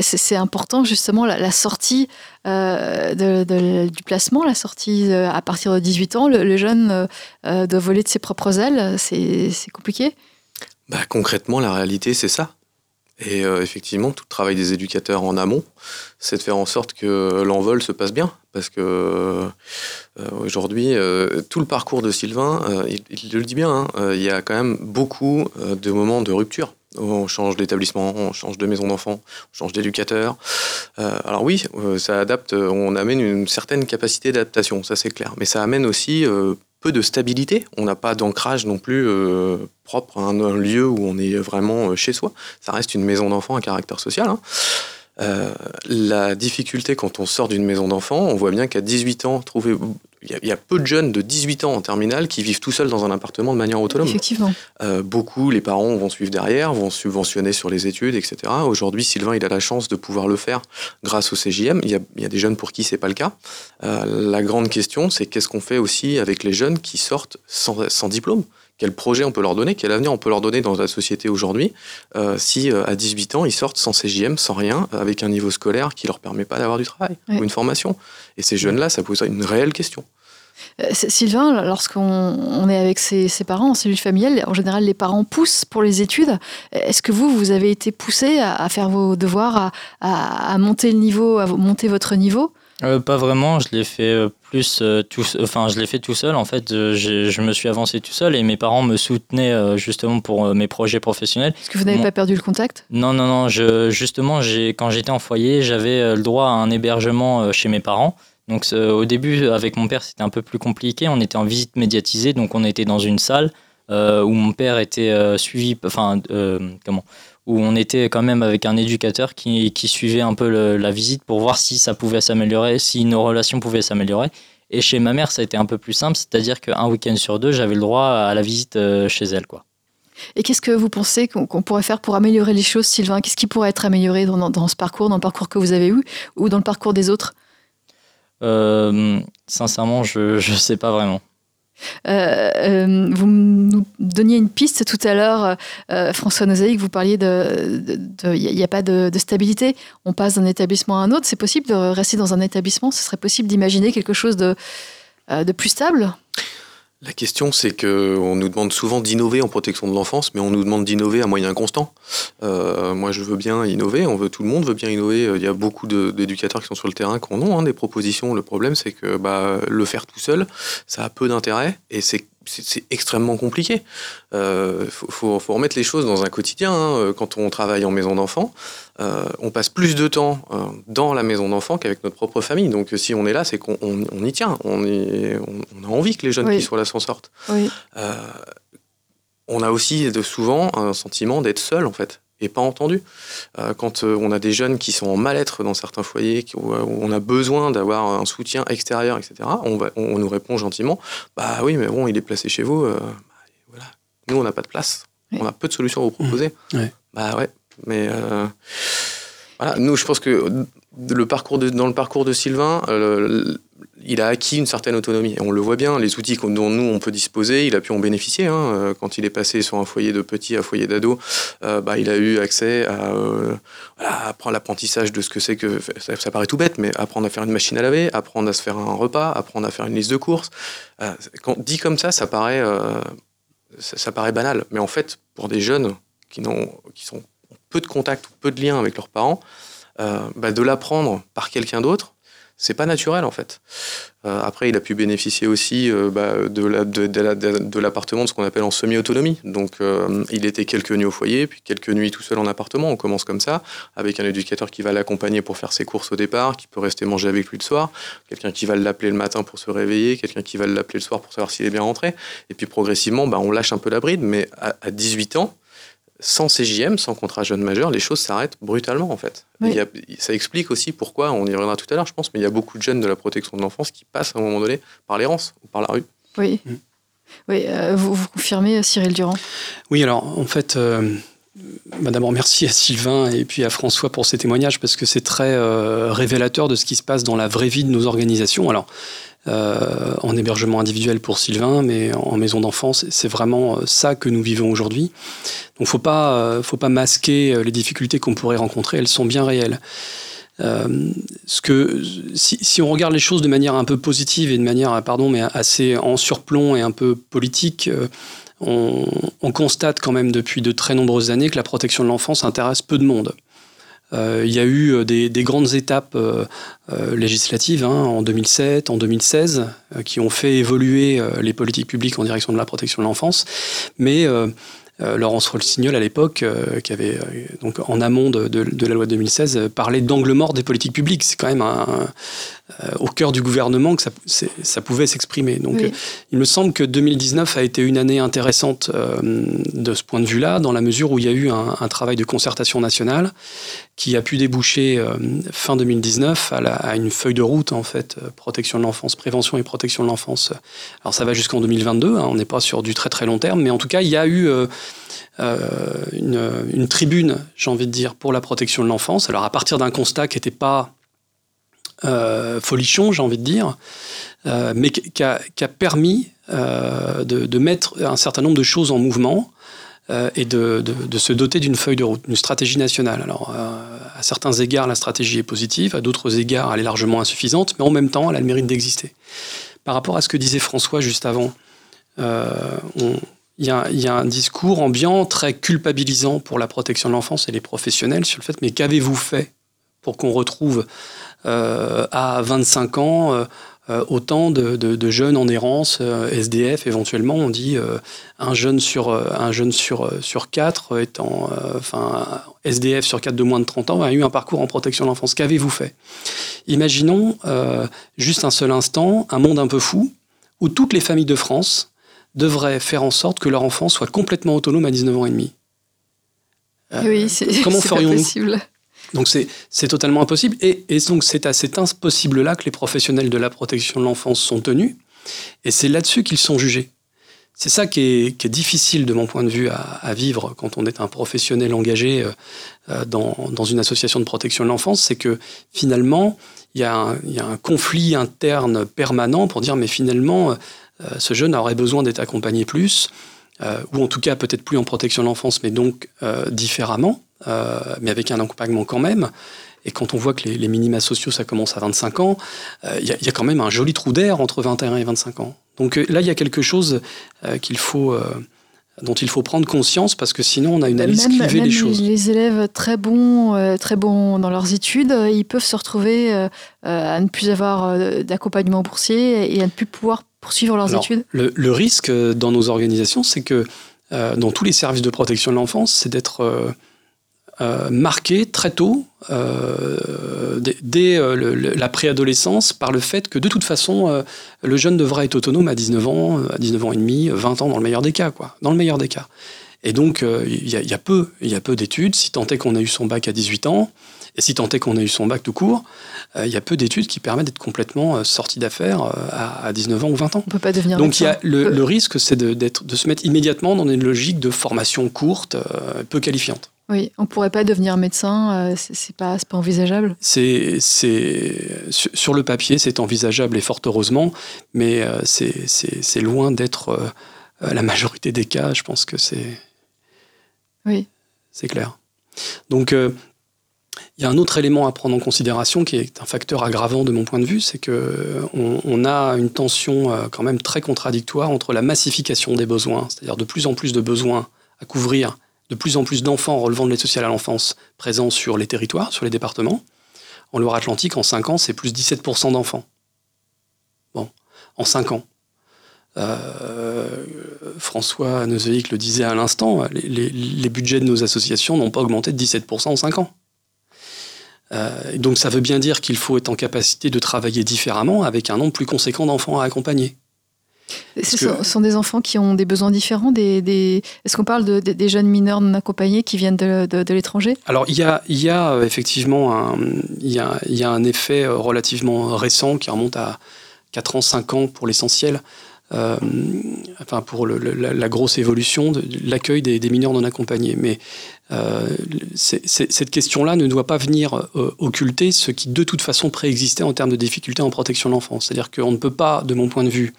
c'est important justement la, sortie du placement, la sortie à partir de 18 ans. Le, jeune doit voler de ses propres ailes, c'est compliqué? Bah, Concrètement, la réalité, c'est ça. Et euh, effectivement, tout le travail des éducateurs en amont, c'est de faire en sorte que l'envol se passe bien. Parce que euh, aujourd'hui, euh, tout le parcours de Sylvain, il, le dit bien, hein, il y a quand même beaucoup de moments de rupture. On change d'établissement, on change de maison d'enfant, on change d'éducateur. alors oui, ça adapte, on amène une certaine capacité d'adaptation, ça c'est clair. Mais ça amène aussi de stabilité. On n'a pas d'ancrage non plus euh, propre à un, lieu où on est vraiment euh, chez soi. Ça reste une maison d'enfant à caractère social. Hein. Euh, la difficulté quand on sort d'une maison d'enfant, on voit bien qu'à 18 ans, trouver il y, a peu de jeunes de 18 ans en terminale qui vivent tout seuls dans un appartement de manière autonome. Effectivement. Euh, beaucoup, les parents vont suivre derrière, vont subventionner sur les études, etc. Aujourd'hui, Sylvain, il a la chance de pouvoir le faire grâce au CJM. Il y a, il y a des jeunes pour qui c'est pas le cas. Euh, la grande question, c'est qu'est-ce qu'on fait aussi avec les jeunes qui sortent sans, sans diplôme? Quel projet on peut leur donner, quel avenir on peut leur donner dans la société aujourd'hui, euh, si à 18 ans ils sortent sans CJM, sans rien, avec un niveau scolaire qui leur permet pas d'avoir du travail ou une formation. Et ces jeunes-là, ça pose une réelle question. Euh, Sylvain, lorsqu'on est avec ses, parents en cellule familiale, en général, les parents poussent pour les études. Est-ce que vous, vous avez été poussé à, faire vos devoirs, à, monter le niveau, à monter votre niveau? Euh, Pas vraiment. Je l'ai fait euh, plus tout, enfin, je l'ai fait tout seul. En fait, je, me suis avancé tout seul et mes parents me soutenaient justement pour mes projets professionnels. Est-ce que vous n'avez pas perdu le contact? Non, non, non. Je, justement, quand j'étais en foyer, j'avais le droit à un hébergement chez mes parents. Donc au début, avec mon père, c'était un peu plus compliqué. On était en visite médiatisée, donc on était dans une salle euh, où mon père était euh, suivi, enfin euh, comment, où on était quand même avec un éducateur qui, qui suivait un peu la visite pour voir si ça pouvait s'améliorer, si nos relations pouvaient s'améliorer. Et chez ma mère, ça a été un peu plus simple, c'est-à-dire qu'un week-end sur deux, j'avais le droit à la visite chez elle, quoi. Et qu'est-ce que vous pensez qu'on pourrait faire pour améliorer les choses, Sylvain? Qu'est-ce qui pourrait être amélioré dans, dans, ce parcours, dans le parcours que vous avez eu, ou dans le parcours des autres? Euh, sincèrement, je ne sais pas vraiment. Euh, euh, vous nous donniez une piste tout à l'heure, François Nozaïque, vous parliez de. Il n'y a, pas de, stabilité. On passe d'un établissement à un autre. C'est possible de rester dans un établissement? Ce serait possible d'imaginer quelque chose de, de plus stable? La question, c'est qu'on nous demande souvent d'innover en protection de l'enfance, mais on nous demande d'innover à moyen constant. Euh, moi, je veux bien innover, on veut, tout le monde veut bien innover. Il y a beaucoup d'éducateurs qui sont sur le terrain qui en ont hein, des propositions. Le problème, c'est que bah, le faire tout seul, ça a peu d'intérêt et c'est c'est extrêmement compliqué. Il euh, faut, remettre les choses dans un quotidien. Hein. Euh, quand on travaille en maison d'enfant, euh, on passe plus de temps dans la maison d'enfant qu'avec notre propre famille. Donc si on est là, c'est qu'on y tient. On, a envie que les jeunes qui soient là s'en sortent. on a aussi de, souvent un sentiment d'être seul, en fait et pas entendu. Euh, quand euh, on a des jeunes qui sont en mal-être dans certains foyers, où, on a besoin d'avoir un soutien extérieur, etc., on, va, on, nous répond gentiment Bah oui, mais bon, il est placé chez vous. Euh, voilà. Nous, on n'a pas de place. On a peu de solutions à vous proposer. Mmh. Bah ouais, mais Nous, je pense que le parcours dans le parcours de Sylvain, il a acquis une certaine autonomie. On le voit bien, les outils dont nous, on peut disposer, il a pu en bénéficier. Hein. Euh, quand il est passé sur un foyer de petits à foyer d'ado, euh, bah, il a eu accès à, euh, apprendre l'apprentissage de ce que c'est que... Ça, paraît tout bête, mais apprendre à faire une machine à laver, apprendre à se faire un repas, apprendre à faire une liste de courses. dit comme ça, ça paraît, ça, paraît banal. Mais en fait, pour des jeunes qui, qui sont peu de contact ou peu de liens avec leurs parents, bah, de l'apprendre par quelqu'un d'autre, c'est pas naturel en fait. Euh, après, il a pu bénéficier aussi euh, bah, de, l'appartement de, ce qu'on appelle en semi-autonomie. Donc, euh, il était quelques nuits au foyer, puis quelques nuits tout seul en appartement. On commence comme ça, avec un éducateur qui va l'accompagner pour faire ses courses au départ, qui peut rester manger avec lui le soir, quelqu'un qui va l'appeler le matin pour se réveiller, quelqu'un qui va l'appeler le soir pour savoir s'il est bien rentré. Et puis progressivement, bah, on lâche un peu la bride, mais à, à 18 ans, sans CJM, sans contrat jeune majeur, les choses s'arrêtent brutalement en fait. ça explique aussi pourquoi, on y reviendra tout à l'heure je pense, mais il y a beaucoup de jeunes de la protection de l'enfance qui passent à un moment donné par l'errance ou par la rue. Oui. Mm. Oui, euh, vous, vous, confirmez Cyril Durand? Oui, alors en fait, euh, bah, d'abord merci à Sylvain et puis à François pour ces témoignages parce que c'est très euh, révélateur de ce qui se passe dans la vraie vie de nos organisations. Alors, euh, en hébergement individuel pour Sylvain, mais en maison d'enfance. C'est vraiment euh, ça que nous vivons aujourd'hui. Donc, faut pas, euh, faut pas masquer les difficultés qu'on pourrait rencontrer. Elles sont bien réelles. ce que, si, on regarde les choses de manière un peu positive et de manière, pardon, mais assez en surplomb et un peu politique, on, on constate quand même depuis de très nombreuses années que la protection de l'enfance intéresse peu de monde. Euh, il y a eu euh, des, grandes étapes euh, législatives hein, en 2007, en 2016, qui ont fait évoluer les politiques publiques en direction de la protection de l'enfance. Mais euh, Laurence Rossignol à l'époque, qui avait donc en amont de, la loi de 2016 parlé d'angle mort des politiques publiques. C'est quand même au cœur du gouvernement que ça, pouvait s'exprimer. Donc il me semble que 2019 a été une année intéressante de ce point de vue-là, dans la mesure où il y a eu un, travail de concertation nationale qui a pu déboucher fin 2019 à, à, une feuille de route en fait protection de l'enfance, prévention et protection de l'enfance. Alors ça va jusqu'en 2022, hein, on n'est pas sur du très très long terme, mais en tout cas il y a eu euh, une, tribune, j'ai envie de dire, pour la protection de l'enfance. Alors à partir d'un constat qui n'était pas euh, folichon, j'ai envie de dire, euh, mais qui a, permis de, mettre un certain nombre de choses en mouvement et de, se doter d'une feuille de route, d'une stratégie nationale. Alors, à certains égards, la stratégie est positive, à d'autres égards, elle est largement insuffisante, mais en même temps, elle a le mérite d'exister. Par rapport à ce que disait François juste avant, il y, a, un discours ambiant très culpabilisant pour la protection de l'enfance et les professionnels sur le fait mais qu'avez-vous fait pour qu'on retrouve euh, à 25 ans euh, euh, autant de, jeunes en errance, SDF éventuellement, on dit un jeune sur un jeune sur sur quatre étant enfin SDF sur quatre de moins de 30 ans a eu un parcours en protection de l'enfance. Qu'avez-vous fait? Imaginons juste un seul instant un monde un peu fou où toutes les familles de France devraient faire en sorte que leur enfant soit complètement autonome à 19 ans et demi. Euh, oui, comment ferions-nous? Donc c'est totalement impossible. Et, donc c'est à cet impossible-là que les professionnels de la protection de l'enfance sont tenus. Et c'est là-dessus qu'ils sont jugés. C'est ça qui est, difficile de mon point de vue à, vivre quand on est un professionnel engagé euh, euh, dans, dans, une association de protection de l'enfance. C'est que finalement, il y, a un conflit interne permanent pour dire mais finalement euh, ce jeune aurait besoin d'être accompagné plus, ou en tout cas peut-être plus en protection de l'enfance, mais donc euh, mais avec un accompagnement quand même. Et quand on voit que les, minima sociaux, ça commence à 25 ans, il y, a quand même un joli trou d'air entre 21 et 25 ans. Donc là, il y a quelque chose qu'il faut dont il faut prendre conscience parce que sinon on a une analyse même, clivée des choses. Les élèves très bons, euh, très bons dans leurs études, euh, ils peuvent se retrouver euh, à ne plus avoir d'accompagnement boursier et à ne plus pouvoir poursuivre leurs études. Le, le, risque dans nos organisations, c'est que dans tous les services de protection de l'enfance, c'est d'être euh, marqué très tôt, euh, dès, euh, la préadolescence, par le fait que de toute façon, le jeune devra être autonome à 19 ans, à 19 ans et demi, 20 ans dans le meilleur des cas, quoi. Dans le meilleur des cas. Et donc, il y, a peu, il y a peu d'études. Si tant est qu'on a eu son bac à 18 ans, et si tant est qu'on a eu son bac tout court, il y a peu d'études qui permettent d'être complètement sorti d'affaires à, 19 ans ou 20 ans. On peut pas devenir. Donc, il y a le, risque, c'est de, de, se mettre immédiatement dans une logique de formation courte, peu qualifiante. Oui, on pourrait pas devenir médecin, euh, c'est pas, pas envisageable. C'est sur le papier, c'est envisageable et fort heureusement, mais euh, c'est loin d'être euh, la majorité des cas. Je pense que c'est oui, c'est clair. Donc il y a un autre élément à prendre en considération qui est un facteur aggravant de mon point de vue, c'est que on, a une tension quand même très contradictoire entre la massification des besoins, c'est-à-dire de plus en plus de besoins à couvrir de plus en plus d'enfants relevant de l'aide sociale à l'enfance présents sur les territoires, sur les départements. En Loire-Atlantique, en 5 ans, c'est plus 17% d'enfants. Bon, en 5 ans. Euh, François Neuzeïc le disait à l'instant, les, budgets de nos associations n'ont pas augmenté de 17% en 5 ans. Euh, donc ça veut bien dire qu'il faut être en capacité de travailler différemment avec un nombre plus conséquent d'enfants à accompagner. Ce sont, des enfants qui ont des besoins différents des, Est-ce qu'on parle de, des jeunes mineurs non accompagnés qui viennent de, l'étranger? Alors, il y a, il y a euh, effectivement un, il y a, il y a un effet euh, relativement récent qui remonte à 4 ans, 5 ans pour l'essentiel. Euh, enfin, pour la, grosse évolution de l'accueil des, mineurs non accompagnés. Mais cette question-là ne doit pas venir occulter ce qui de toute façon préexistait en termes de difficultés en protection de l'enfance. C'est-à-dire qu'on ne peut pas, de mon point de vue,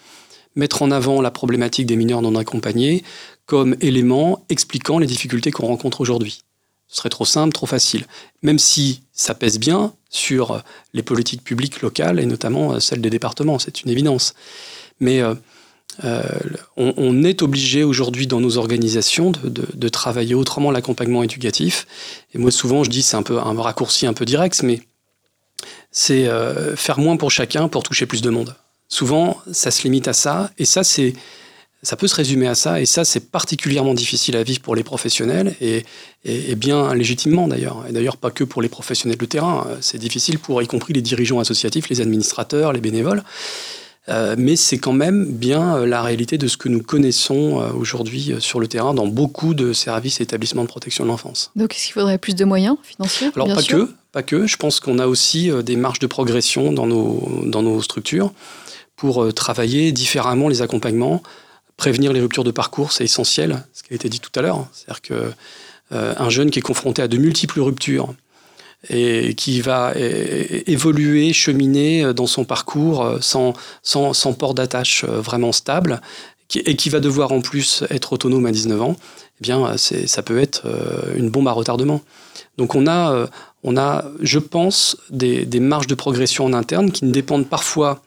mettre en avant la problématique des mineurs non accompagnés comme élément expliquant les difficultés qu'on rencontre aujourd'hui. Ce serait trop simple, trop facile. Même si ça pèse bien sur les politiques publiques locales et notamment celles des départements, c'est une évidence. Mais euh, euh, on, est obligé aujourd'hui dans nos organisations de, travailler autrement l'accompagnement éducatif. Et moi souvent je dis c'est un peu un raccourci un peu direct, mais c'est euh, faire moins pour chacun pour toucher plus de monde. Souvent, ça se limite à ça, et ça, c'est, ça peut se résumer à ça, et ça, c'est particulièrement difficile à vivre pour les professionnels, et, bien légitimement d'ailleurs, et d'ailleurs pas que pour les professionnels de terrain, c'est difficile pour y compris les dirigeants associatifs, les administrateurs, les bénévoles. Euh, mais c'est quand même bien euh, la réalité de ce que nous connaissons euh, aujourd'hui sur le terrain dans beaucoup de services et établissements de protection de l'enfance. Donc, est-ce qu'il faudrait plus de moyens financiers Alors, pas que, pas que. Je pense qu'on a aussi des marges de progression dans nos, dans nos structures pour euh, travailler différemment les accompagnements. Prévenir les ruptures de parcours, c'est essentiel, ce qui a été dit tout à l'heure. C'est-à-dire qu'un euh, jeune qui est confronté à de multiples ruptures et qui va évoluer, cheminer dans son parcours sans, port d'attache euh, vraiment stable, et qui va devoir en plus être autonome à 19 ans, eh bien, ça peut être une bombe à retardement. Donc on a, on a je pense, des marges de progression en interne qui ne dépendent parfois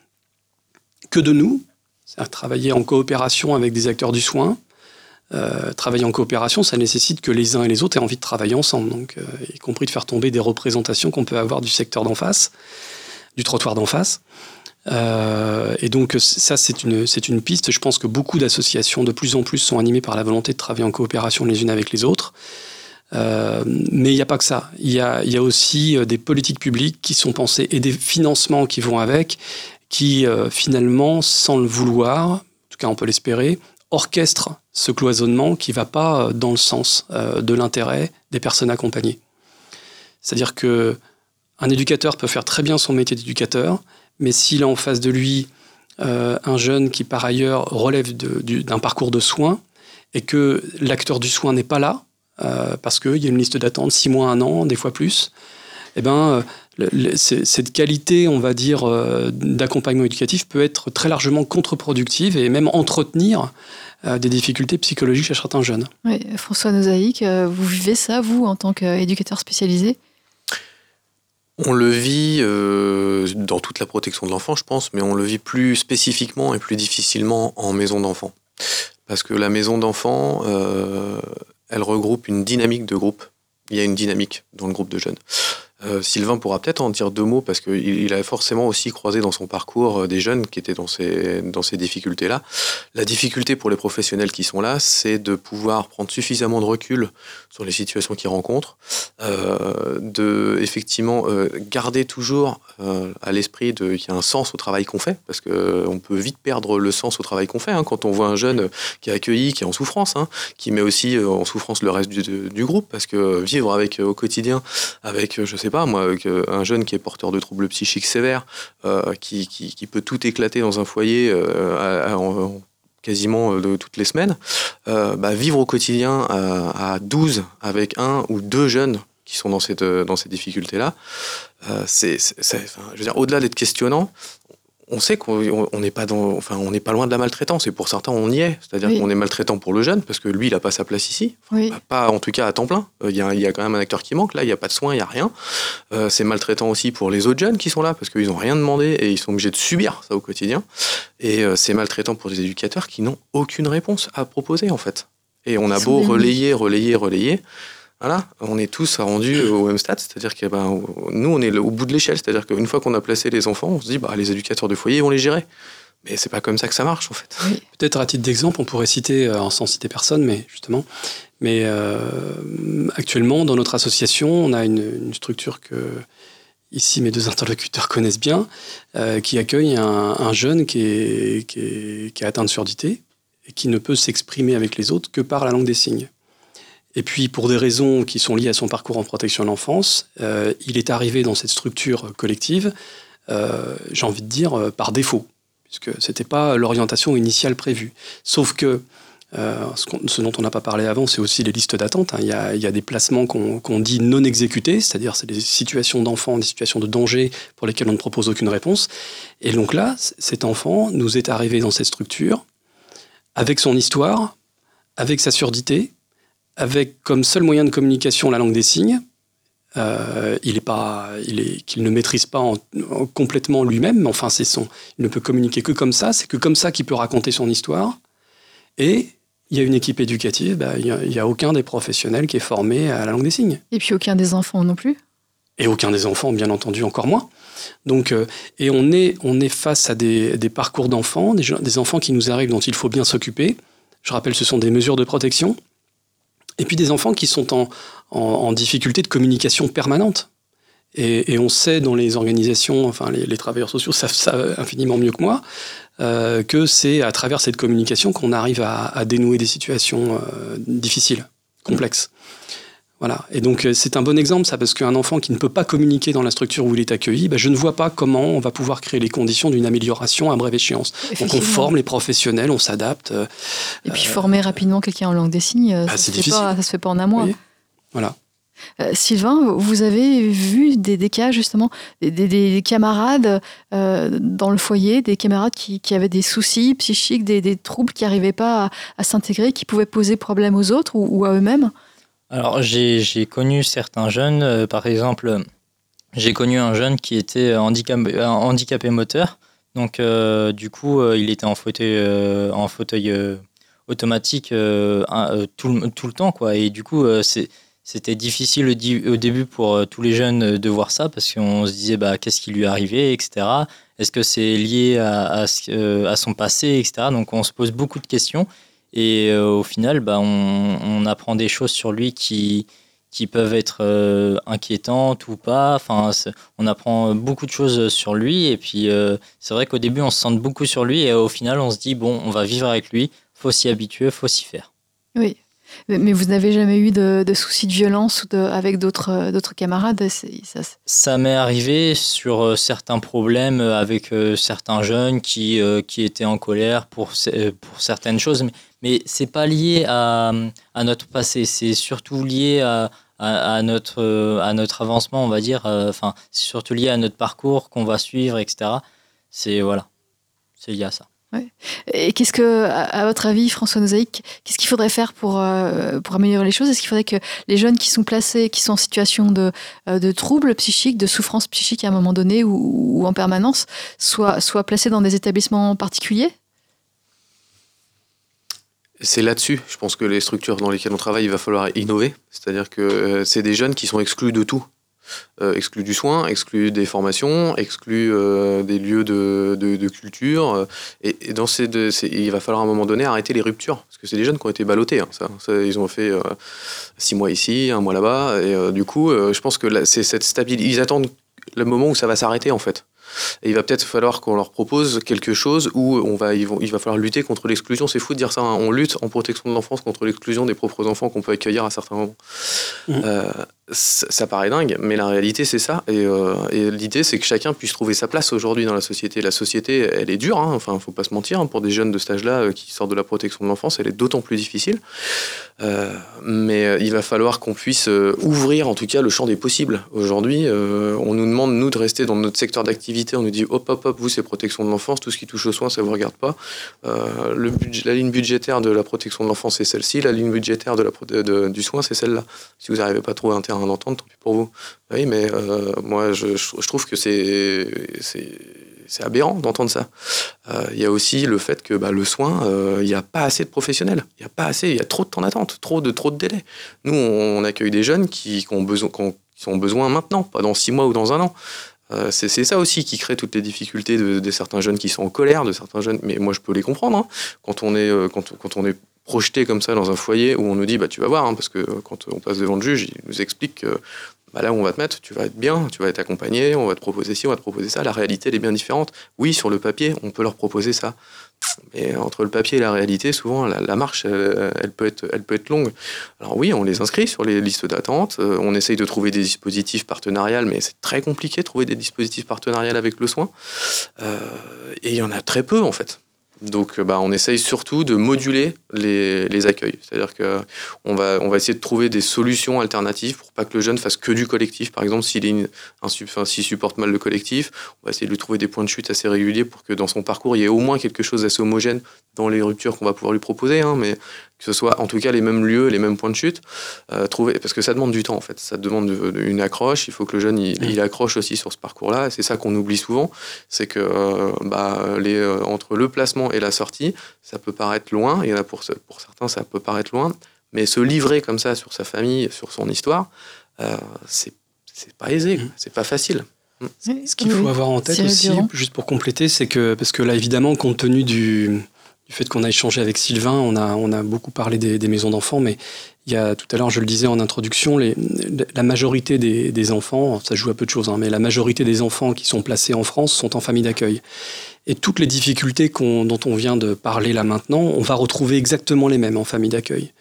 que de nous, c'est-à-dire travailler en coopération avec des acteurs du soin. Euh, travailler en coopération, ça nécessite que les uns et les autres aient envie de travailler ensemble, euh, y compris de faire tomber des représentations qu'on peut avoir du secteur d'en face, du trottoir d'en face. Euh, et donc ça, c'est une, c'est piste. Je pense que beaucoup d'associations, de plus en plus, sont animées par la volonté de travailler en coopération les unes avec les autres. mais il n'y a pas que ça. Il y a, aussi des politiques publiques qui sont pensées et des financements qui vont avec qui euh, finalement, sans le vouloir, en tout cas on peut l'espérer, orchestre ce cloisonnement qui ne va pas euh, dans le sens euh, de l'intérêt des personnes accompagnées. C'est-à-dire que un éducateur peut faire très bien son métier d'éducateur, mais s'il a en face de lui un jeune qui par ailleurs relève d'un parcours de soins et que l'acteur du soin n'est pas là, parce qu'il y a une liste d'attente, six mois, un an, des fois plus, eh ben, cette qualité, on va dire, euh, d'accompagnement éducatif peut être très largement contre-productive et même entretenir euh, des difficultés psychologiques chez certains jeunes. Oui, François Nozaïque, euh, vous vivez ça, vous, en tant qu'éducateur spécialisé? On le vit euh, dans toute la protection de l'enfant, je pense, mais on le vit plus spécifiquement et plus difficilement en maison d'enfant. Parce que la maison d'enfant, euh, elle regroupe une dynamique de groupe. Il y a une dynamique dans le groupe de jeunes. Euh, Sylvain pourra peut-être en dire deux mots parce qu'il il a forcément aussi croisé dans son parcours euh, des jeunes qui étaient dans ces, dans ces difficultés-là. La difficulté pour les professionnels qui sont là, c'est de pouvoir prendre suffisamment de recul sur les situations qu'ils rencontrent, euh, de effectivement garder toujours à l'esprit qu'il y a un sens au travail qu'on fait, parce qu'on peut vite perdre le sens au travail qu'on fait hein, quand on voit un jeune qui est accueilli, qui est en souffrance, hein, qui met aussi en souffrance le reste du, du, groupe, parce que vivre avec au quotidien avec je sais pas moi, euh, un jeune qui est porteur de troubles psychiques sévères, euh, qui, qui, peut tout éclater dans un foyer euh, quasiment de toutes les semaines, bah, vivre au quotidien à 12 avec un ou deux jeunes qui sont dans cette dans ces difficultés là c'est je veux dire au-delà d'être questionnant on sait qu'on n'est pas dans, enfin, on n'est pas loin de la maltraitance. Et pour certains, on y est. C'est-à-dire qu'on est maltraitant pour le jeune parce que lui, il n'a pas sa place ici. Pas en tout cas à temps plein. Euh, il y, a, quand même un acteur qui manque. Là, il n'y a pas de soins, il n'y a rien. Euh, c'est maltraitant aussi pour les autres jeunes qui sont là parce qu'ils n'ont rien demandé et ils sont obligés de subir ça au quotidien. Et euh, c'est maltraitant pour les éducateurs qui n'ont aucune réponse à proposer en fait. Et on a beau relayer, relayer, relayer. Voilà, on est tous rendus au même stade, c'est-à-dire que ben, nous, on est au bout de l'échelle, c'est-à-dire qu'une fois qu'on a placé les enfants, on se dit, bah, les éducateurs de foyer vont les gérer. Mais c'est pas comme ça que ça marche, en fait. Peut-être à titre d'exemple, on pourrait citer, euh, sans citer personne, mais justement, mais euh, actuellement, dans notre association, on a une, structure que ici mes deux interlocuteurs connaissent bien, euh, qui accueille un, jeune qui est, qui, est, qui est atteint de surdité et qui ne peut s'exprimer avec les autres que par la langue des signes. Et puis, pour des raisons qui sont liées à son parcours en protection de l'enfance, euh, il est arrivé dans cette structure collective, euh, j'ai envie de dire, euh, par défaut, puisque ce n'était pas l'orientation initiale prévue. Sauf que ce, dont on n'a pas parlé avant, c'est aussi les listes d'attente. Hein. Il, y a des placements qu'on dit non exécutés, c'est-à-dire c'est des situations d'enfants, des situations de danger pour lesquelles on ne propose aucune réponse. Et donc là, cet enfant nous est arrivé dans cette structure avec son histoire, avec sa surdité, avec comme seul moyen de communication la langue des signes. Euh, il est pas, il est qu'il ne maîtrise pas complètement lui-même, mais enfin c'est son, il ne peut communiquer que comme ça. C'est que comme ça qu'il peut raconter son histoire. Et il y a une équipe éducative, bah, il n'y a, aucun des professionnels qui est formé à la langue des signes. Et puis aucun des enfants non plus? Et aucun des enfants, bien entendu, encore moins. Donc, euh, et on est, on est face à des, des parcours d'enfants, des, des enfants qui nous arrivent dont il faut bien s'occuper. Je rappelle, ce sont des mesures de protection. Et puis des enfants qui sont en, difficulté de communication permanente. Et, on sait dans les organisations, enfin les, travailleurs sociaux savent ça infiniment mieux que moi, euh, que c'est à travers cette communication qu'on arrive à, dénouer des situations euh, difficiles, complexes. Voilà. Et donc euh, c'est un bon exemple ça, parce qu'un enfant qui ne peut pas communiquer dans la structure où il est accueilli, ben, je ne vois pas comment on va pouvoir créer les conditions d'une amélioration à brève échéance. Donc on forme les professionnels, on s'adapte. Euh, et puis former rapidement quelqu'un en langue des signes, bah, ça ne se, fait pas en un mois. Voilà. Euh, Sylvain, vous avez vu des, cas justement, des, camarades dans le foyer, des camarades qui, avaient des soucis psychiques, des, troubles qui n'arrivaient pas à, s'intégrer, qui pouvaient poser problème aux autres ou à eux-mêmes? Alors, j'ai connu certains jeunes, euh, par exemple, j'ai connu un jeune qui était handicapé, handicapé moteur. Donc, euh, du coup, euh, il était en fauteuil, en fauteuil automatique tout, le, tout, le temps. Quoi. Et du coup, c'était difficile au, début pour tous les jeunes de voir ça parce qu'on se disait bah, qu'est-ce qui lui est arrivé, etc. Est-ce que c'est lié à, à, son passé, etc. Donc, on se pose beaucoup de questions. Et euh, au final, bah, on, apprend des choses sur lui qui, qui peuvent être euh, inquiétantes ou pas. Enfin, on apprend beaucoup de choses sur lui. Et puis, euh, c'est vrai qu'au début, on se sent beaucoup sur lui. Et au final, on se dit, bon, on va vivre avec lui. faut s'y habituer, faut s'y faire. Oui. Mais vous n'avez jamais eu de, soucis de violence ou avec d'autres d'autres camarades? Ça, ça m'est arrivé sur certains problèmes avec certains jeunes qui, qui étaient en colère pour, pour certaines choses. Mais mais c'est pas lié à, à, notre passé, c'est surtout lié à, à, notre, à notre avancement, on va dire. Euh, c'est surtout lié à notre parcours qu'on va suivre, etc. C'est voilà, c'est lié à ça. Et qu'est-ce que, à votre avis, François Nozaïc, qu'est-ce qu'il faudrait faire pour, euh, pour améliorer les choses? Est-ce qu'il faudrait que les jeunes qui sont placés, qui sont en situation de, euh, de troubles psychiques, de souffrance psychique à un moment donné ou, en permanence, soient, soient placés dans des établissements particuliers? C'est là-dessus, je pense que les structures dans lesquelles on travaille, il va falloir innover. C'est-à-dire que euh, c'est des jeunes qui sont exclus de tout. Euh, exclus du soin, exclus des formations, exclus euh, des lieux de, de, culture. Et, dans ces deux, il va falloir à un moment donné arrêter les ruptures, parce que c'est des jeunes qui ont été ballottés. Hein, ça, ils ont fait six mois ici, un mois là-bas, et du coup, je pense que c'est cette stabilité. Ils attendent le moment où ça va s'arrêter en fait. Et il va peut-être falloir qu'on leur propose quelque chose où on va, il va falloir lutter contre l'exclusion. C'est fou de dire ça. Hein. On lutte en protection de l'enfance contre l'exclusion des propres enfants qu'on peut accueillir à certains moments. Mmh. Euh, ça, paraît dingue, mais la réalité, c'est ça. Euh, et, l'idée, c'est que chacun puisse trouver sa place aujourd'hui dans la société. La société, elle est dure, hein. enfin, faut pas se mentir. Hein. pour des jeunes de cet âge-là euh, qui sortent de la protection de l'enfance, elle est d'autant plus difficile. Euh, mais il va falloir qu'on puisse ouvrir, en tout cas, le champ des possibles. Aujourd'hui, on nous demande, nous, de rester dans notre secteur d'activité. On nous dit, hop, hop, hop, vous, c'est protection de l'enfance, tout ce qui touche aux soins, ça vous regarde pas. la ligne budgétaire de la protection de l'enfance, c'est celle-ci. La ligne budgétaire de du soin, c'est celle-là. Si vous n'arrivez pas à trouver un terrain d'entendre, tant pis pour vous. Oui, mais euh, moi, je, trouve que c'est c'est aberrant d'entendre ça. Euh, il y a aussi le fait que bah, le soin, euh, il n'y a pas assez de professionnels. Il n'y a pas assez, il y a trop de temps d'attente, trop de, trop de délais. Nous, on, accueille des jeunes qui, ont besoin, qui, ont besoin maintenant, pas dans six mois ou dans un an. c'est ça aussi qui crée toutes les difficultés de, certains jeunes qui sont en colère, de certains jeunes. Mais moi, je peux les comprendre. Hein. Quand on est, quand, quand on est projeté comme ça dans un foyer où on nous dit bah tu vas voir hein, parce que quand on passe devant le juge il nous explique que bah, là où on va te mettre tu vas être bien tu vas être accompagné on va te proposer ci on va te proposer ça. La réalité elle est bien différente. Oui sur le papier on peut leur proposer ça. Mais entre le papier et la réalité souvent la, marche elle, peut être elle peut être longue. Alors oui on les inscrit sur les listes d'attente euh, on essaye de trouver des dispositifs partenariales mais c'est très compliqué de trouver des dispositifs partenariales avec le soin. Euh, et il y en a très peu en fait donc, euh, bah, on essaye surtout de moduler les, les accueils. C'est-à-dire qu'on va, on va essayer de trouver des solutions alternatives pour pas que le jeune fasse que du collectif. Par exemple, s'il enfin, supporte mal le collectif, on va essayer de lui trouver des points de chute assez réguliers pour que dans son parcours, il y ait au moins quelque chose d'assez homogène dans les ruptures qu'on va pouvoir lui proposer. Hein, mais que ce soit en tout cas les mêmes lieux, les mêmes points de chute, euh, trouver, parce que ça demande du temps en fait, ça demande une accroche, il faut que le jeune il, accroche aussi sur ce parcours-là, c'est ça qu'on oublie souvent, c'est que euh, bah, les, euh, entre le placement et la sortie, ça peut paraître loin, et là pour, pour certains ça peut paraître loin, mais se livrer comme ça sur sa famille, sur son histoire, c'est pas aisé, mmh. c'est pas facile. Mmh. Ce qu'il faut avoir en tête aussi, juste pour compléter, c'est que, parce que là évidemment, compte tenu du du fait qu'on a échangé avec Sylvain, on a, on a beaucoup parlé des, maisons d'enfants, mais il y a tout à l'heure, je le disais en introduction, les, la majorité des, enfants, ça joue à peu de choses, hein, mais la majorité des enfants qui sont placés en France sont en famille d'accueil. Et toutes les difficultés dont on vient de parler là maintenant, on va retrouver exactement les mêmes en famille d'accueil.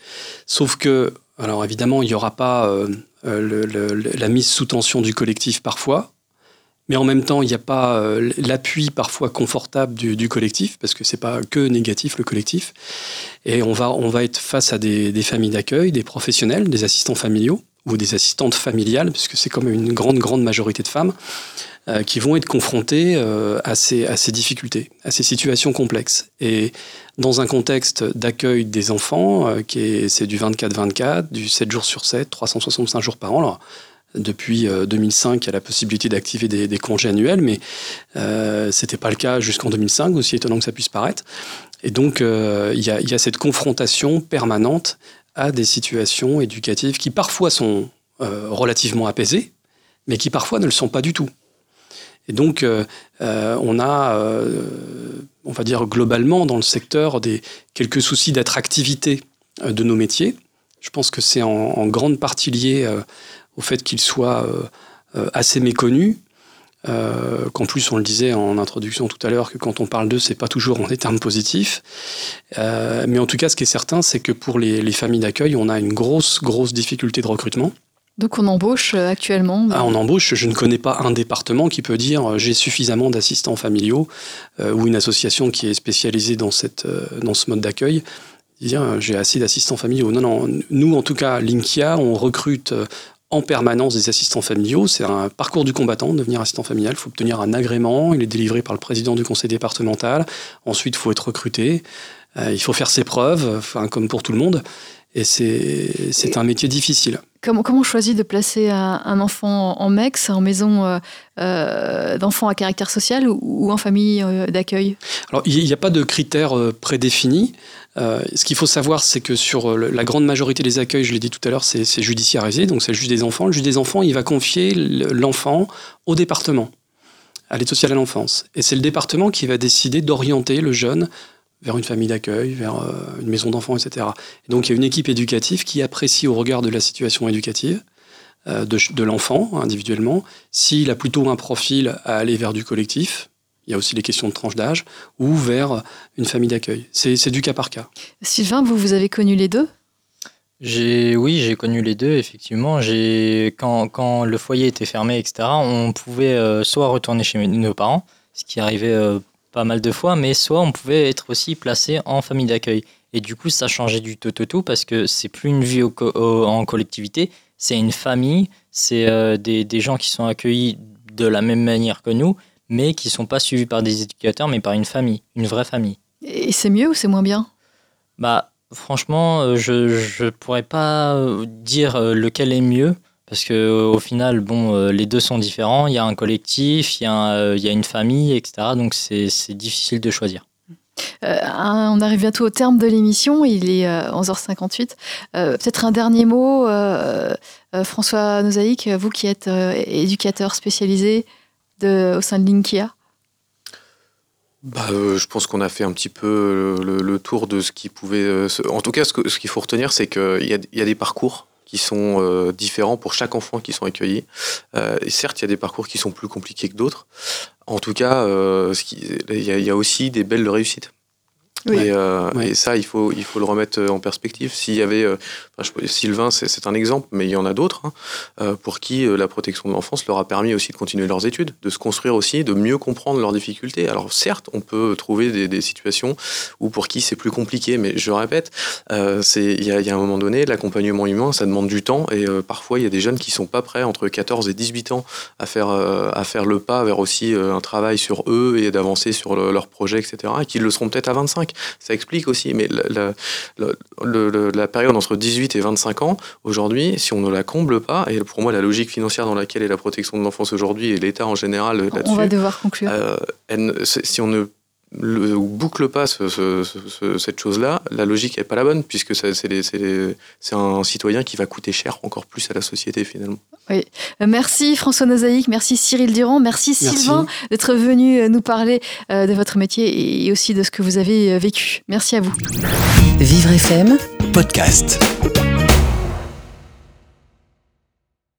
Sauf que, alors évidemment, il n'y aura pas euh, euh, la mise sous tension du collectif parfois, mais en même temps, il n'y a pas euh, l'appui parfois confortable du, collectif, parce que c'est pas que négatif le collectif. Et on va, on va être face à des, familles d'accueil, des professionnels, des assistants familiaux ou des assistantes familiales, puisque c'est comme une grande, grande majorité de femmes, euh, qui vont être confrontées euh, à, ces, à ces difficultés, à ces situations complexes. Et dans un contexte d'accueil des enfants, qui est, c'est du 24-24, du 7 jours sur 7, 365 jours par an, alors, depuis 2005, euh, a la possibilité d'activer des, congés annuels, mais euh, ce n'était pas le cas jusqu'en 2005, aussi étonnant que ça puisse paraître. Et donc, euh, il, y a, cette confrontation permanente à des situations éducatives qui parfois sont relativement apaisées, mais qui parfois ne le sont pas du tout. Et donc, on a, on va dire globalement dans le secteur, des quelques soucis d'attractivité de nos métiers. Je pense que c'est en, grande partie lié au fait qu'il soit euh, euh, assez méconnu. Euh, qu'en plus on le disait en introduction tout à l'heure que quand on parle d'eux c'est pas toujours en des termes positifs mais en tout cas ce qui est certain c'est que pour les, familles d'accueil on a une grosse grosse difficulté de recrutement donc on embauche actuellement ah, On embauche, je ne connais pas un département qui peut dire j'ai suffisamment d'assistants familiaux ou une association qui est spécialisée dans, cette, dans ce mode d'accueil dire j'ai assez d'assistants familiaux. Non, non, nous en tout cas, Linkia, on recrute en permanence des assistants familiaux. C'est un parcours du combattant de devenir assistant familial. Il faut obtenir un agrément. Il est délivré par le président du conseil départemental. Ensuite, il faut être recruté. Euh, il faut faire ses preuves, enfin, comme pour tout le monde. Et c'est un métier difficile. Comment, comment on choisit de placer un, enfant en MEX, en maison euh, euh, d'enfants à caractère social ou, en famille d'accueil? Alors, il n'y a pas de critères prédéfinis. Ce qu'il faut savoir, c'est que sur la grande majorité des accueils, je l'ai dit tout à l'heure, c'est judiciarisé, donc c'est le juge des enfants. Le juge des enfants, il va confier l'enfant au département, à l'aide sociale à l'enfance. Et c'est le département qui va décider d'orienter le jeune vers une famille d'accueil, vers euh, une maison d'enfants, etc. Et donc il y a une équipe éducative qui apprécie au regard de la situation éducative euh, de, l'enfant individuellement, s'il a plutôt un profil à aller vers du collectif, il y a aussi les questions de tranche d'âge, ou vers une famille d'accueil. C'est du cas par cas. Sylvain, vous, vous avez connu les deux? Oui, j'ai connu les deux, effectivement. Quand, quand, le foyer était fermé, etc., on pouvait euh, soit retourner chez nos parents, ce qui arrivait pas mal de fois, mais soit on pouvait être aussi placé en famille d'accueil. Et du coup, ça changeait du tout, tout, tout parce que c'est plus une vie en collectivité, c'est une famille, c'est euh, des, des, gens qui sont accueillis de la même manière que nous, mais qui sont pas suivis par des éducateurs, mais par une famille, une vraie famille. Et c'est mieux ou c'est moins bien? Bah, franchement, euh, je ne pourrais pas euh, dire lequel est mieux. Parce que euh, au final, bon, euh, les deux sont différents. Il y a un collectif, il y a, euh, il y a une famille, etc. Donc c'est difficile de choisir. on arrive bientôt au terme de l'émission, il est 11h58. Peut-être un dernier mot, François Nozaïque, vous qui êtes éducateur spécialisé au sein de Linkia. Bah, je pense qu'on a fait un petit peu le, tour de ce qui pouvait. en tout cas, ce qu'il faut retenir, c'est qu'il y, y, a des parcours qui sont euh, différents pour chaque enfant qui sont accueillis. Euh, et certes, il y a des parcours qui sont plus compliqués que d'autres. En tout cas, euh, il y, a aussi des belles réussites. Euh, et, ça, il faut, il faut le remettre en perspective. S'il y avait, euh, Sylvain, c'est un exemple, mais il y en a d'autres hein, euh, pour qui la protection de l'enfance leur a permis aussi de continuer leurs études, de se construire aussi, de mieux comprendre leurs difficultés. Alors certes, on peut trouver des, situations où pour qui c'est plus compliqué, mais je répète, il y, y, a un moment donné, l'accompagnement humain, ça demande du temps, et parfois il y a des jeunes qui sont pas prêts entre 14 et 18 ans à faire, à faire le pas vers aussi un travail sur eux et d'avancer sur leur projet, etc., et qui le seront peut-être à 25 ça explique aussi. Mais la, la, période entre 18 et 25 ans, aujourd'hui, si on ne la comble pas, et pour moi, la logique financière dans laquelle est la protection de l'enfance aujourd'hui et l'État en général là-dessus. On va devoir conclure. Euh, si on ne le, boucle pas cette chose-là, la logique n'est pas la bonne, puisque c'est un citoyen qui va coûter cher encore plus à la société finalement. Oui. Euh, merci François Nozaïque, merci Cyril Durand, merci, Sylvain d'être venu euh, nous parler euh, de votre métier et aussi de ce que vous avez vécu. Merci à vous. Vivre FM, podcast.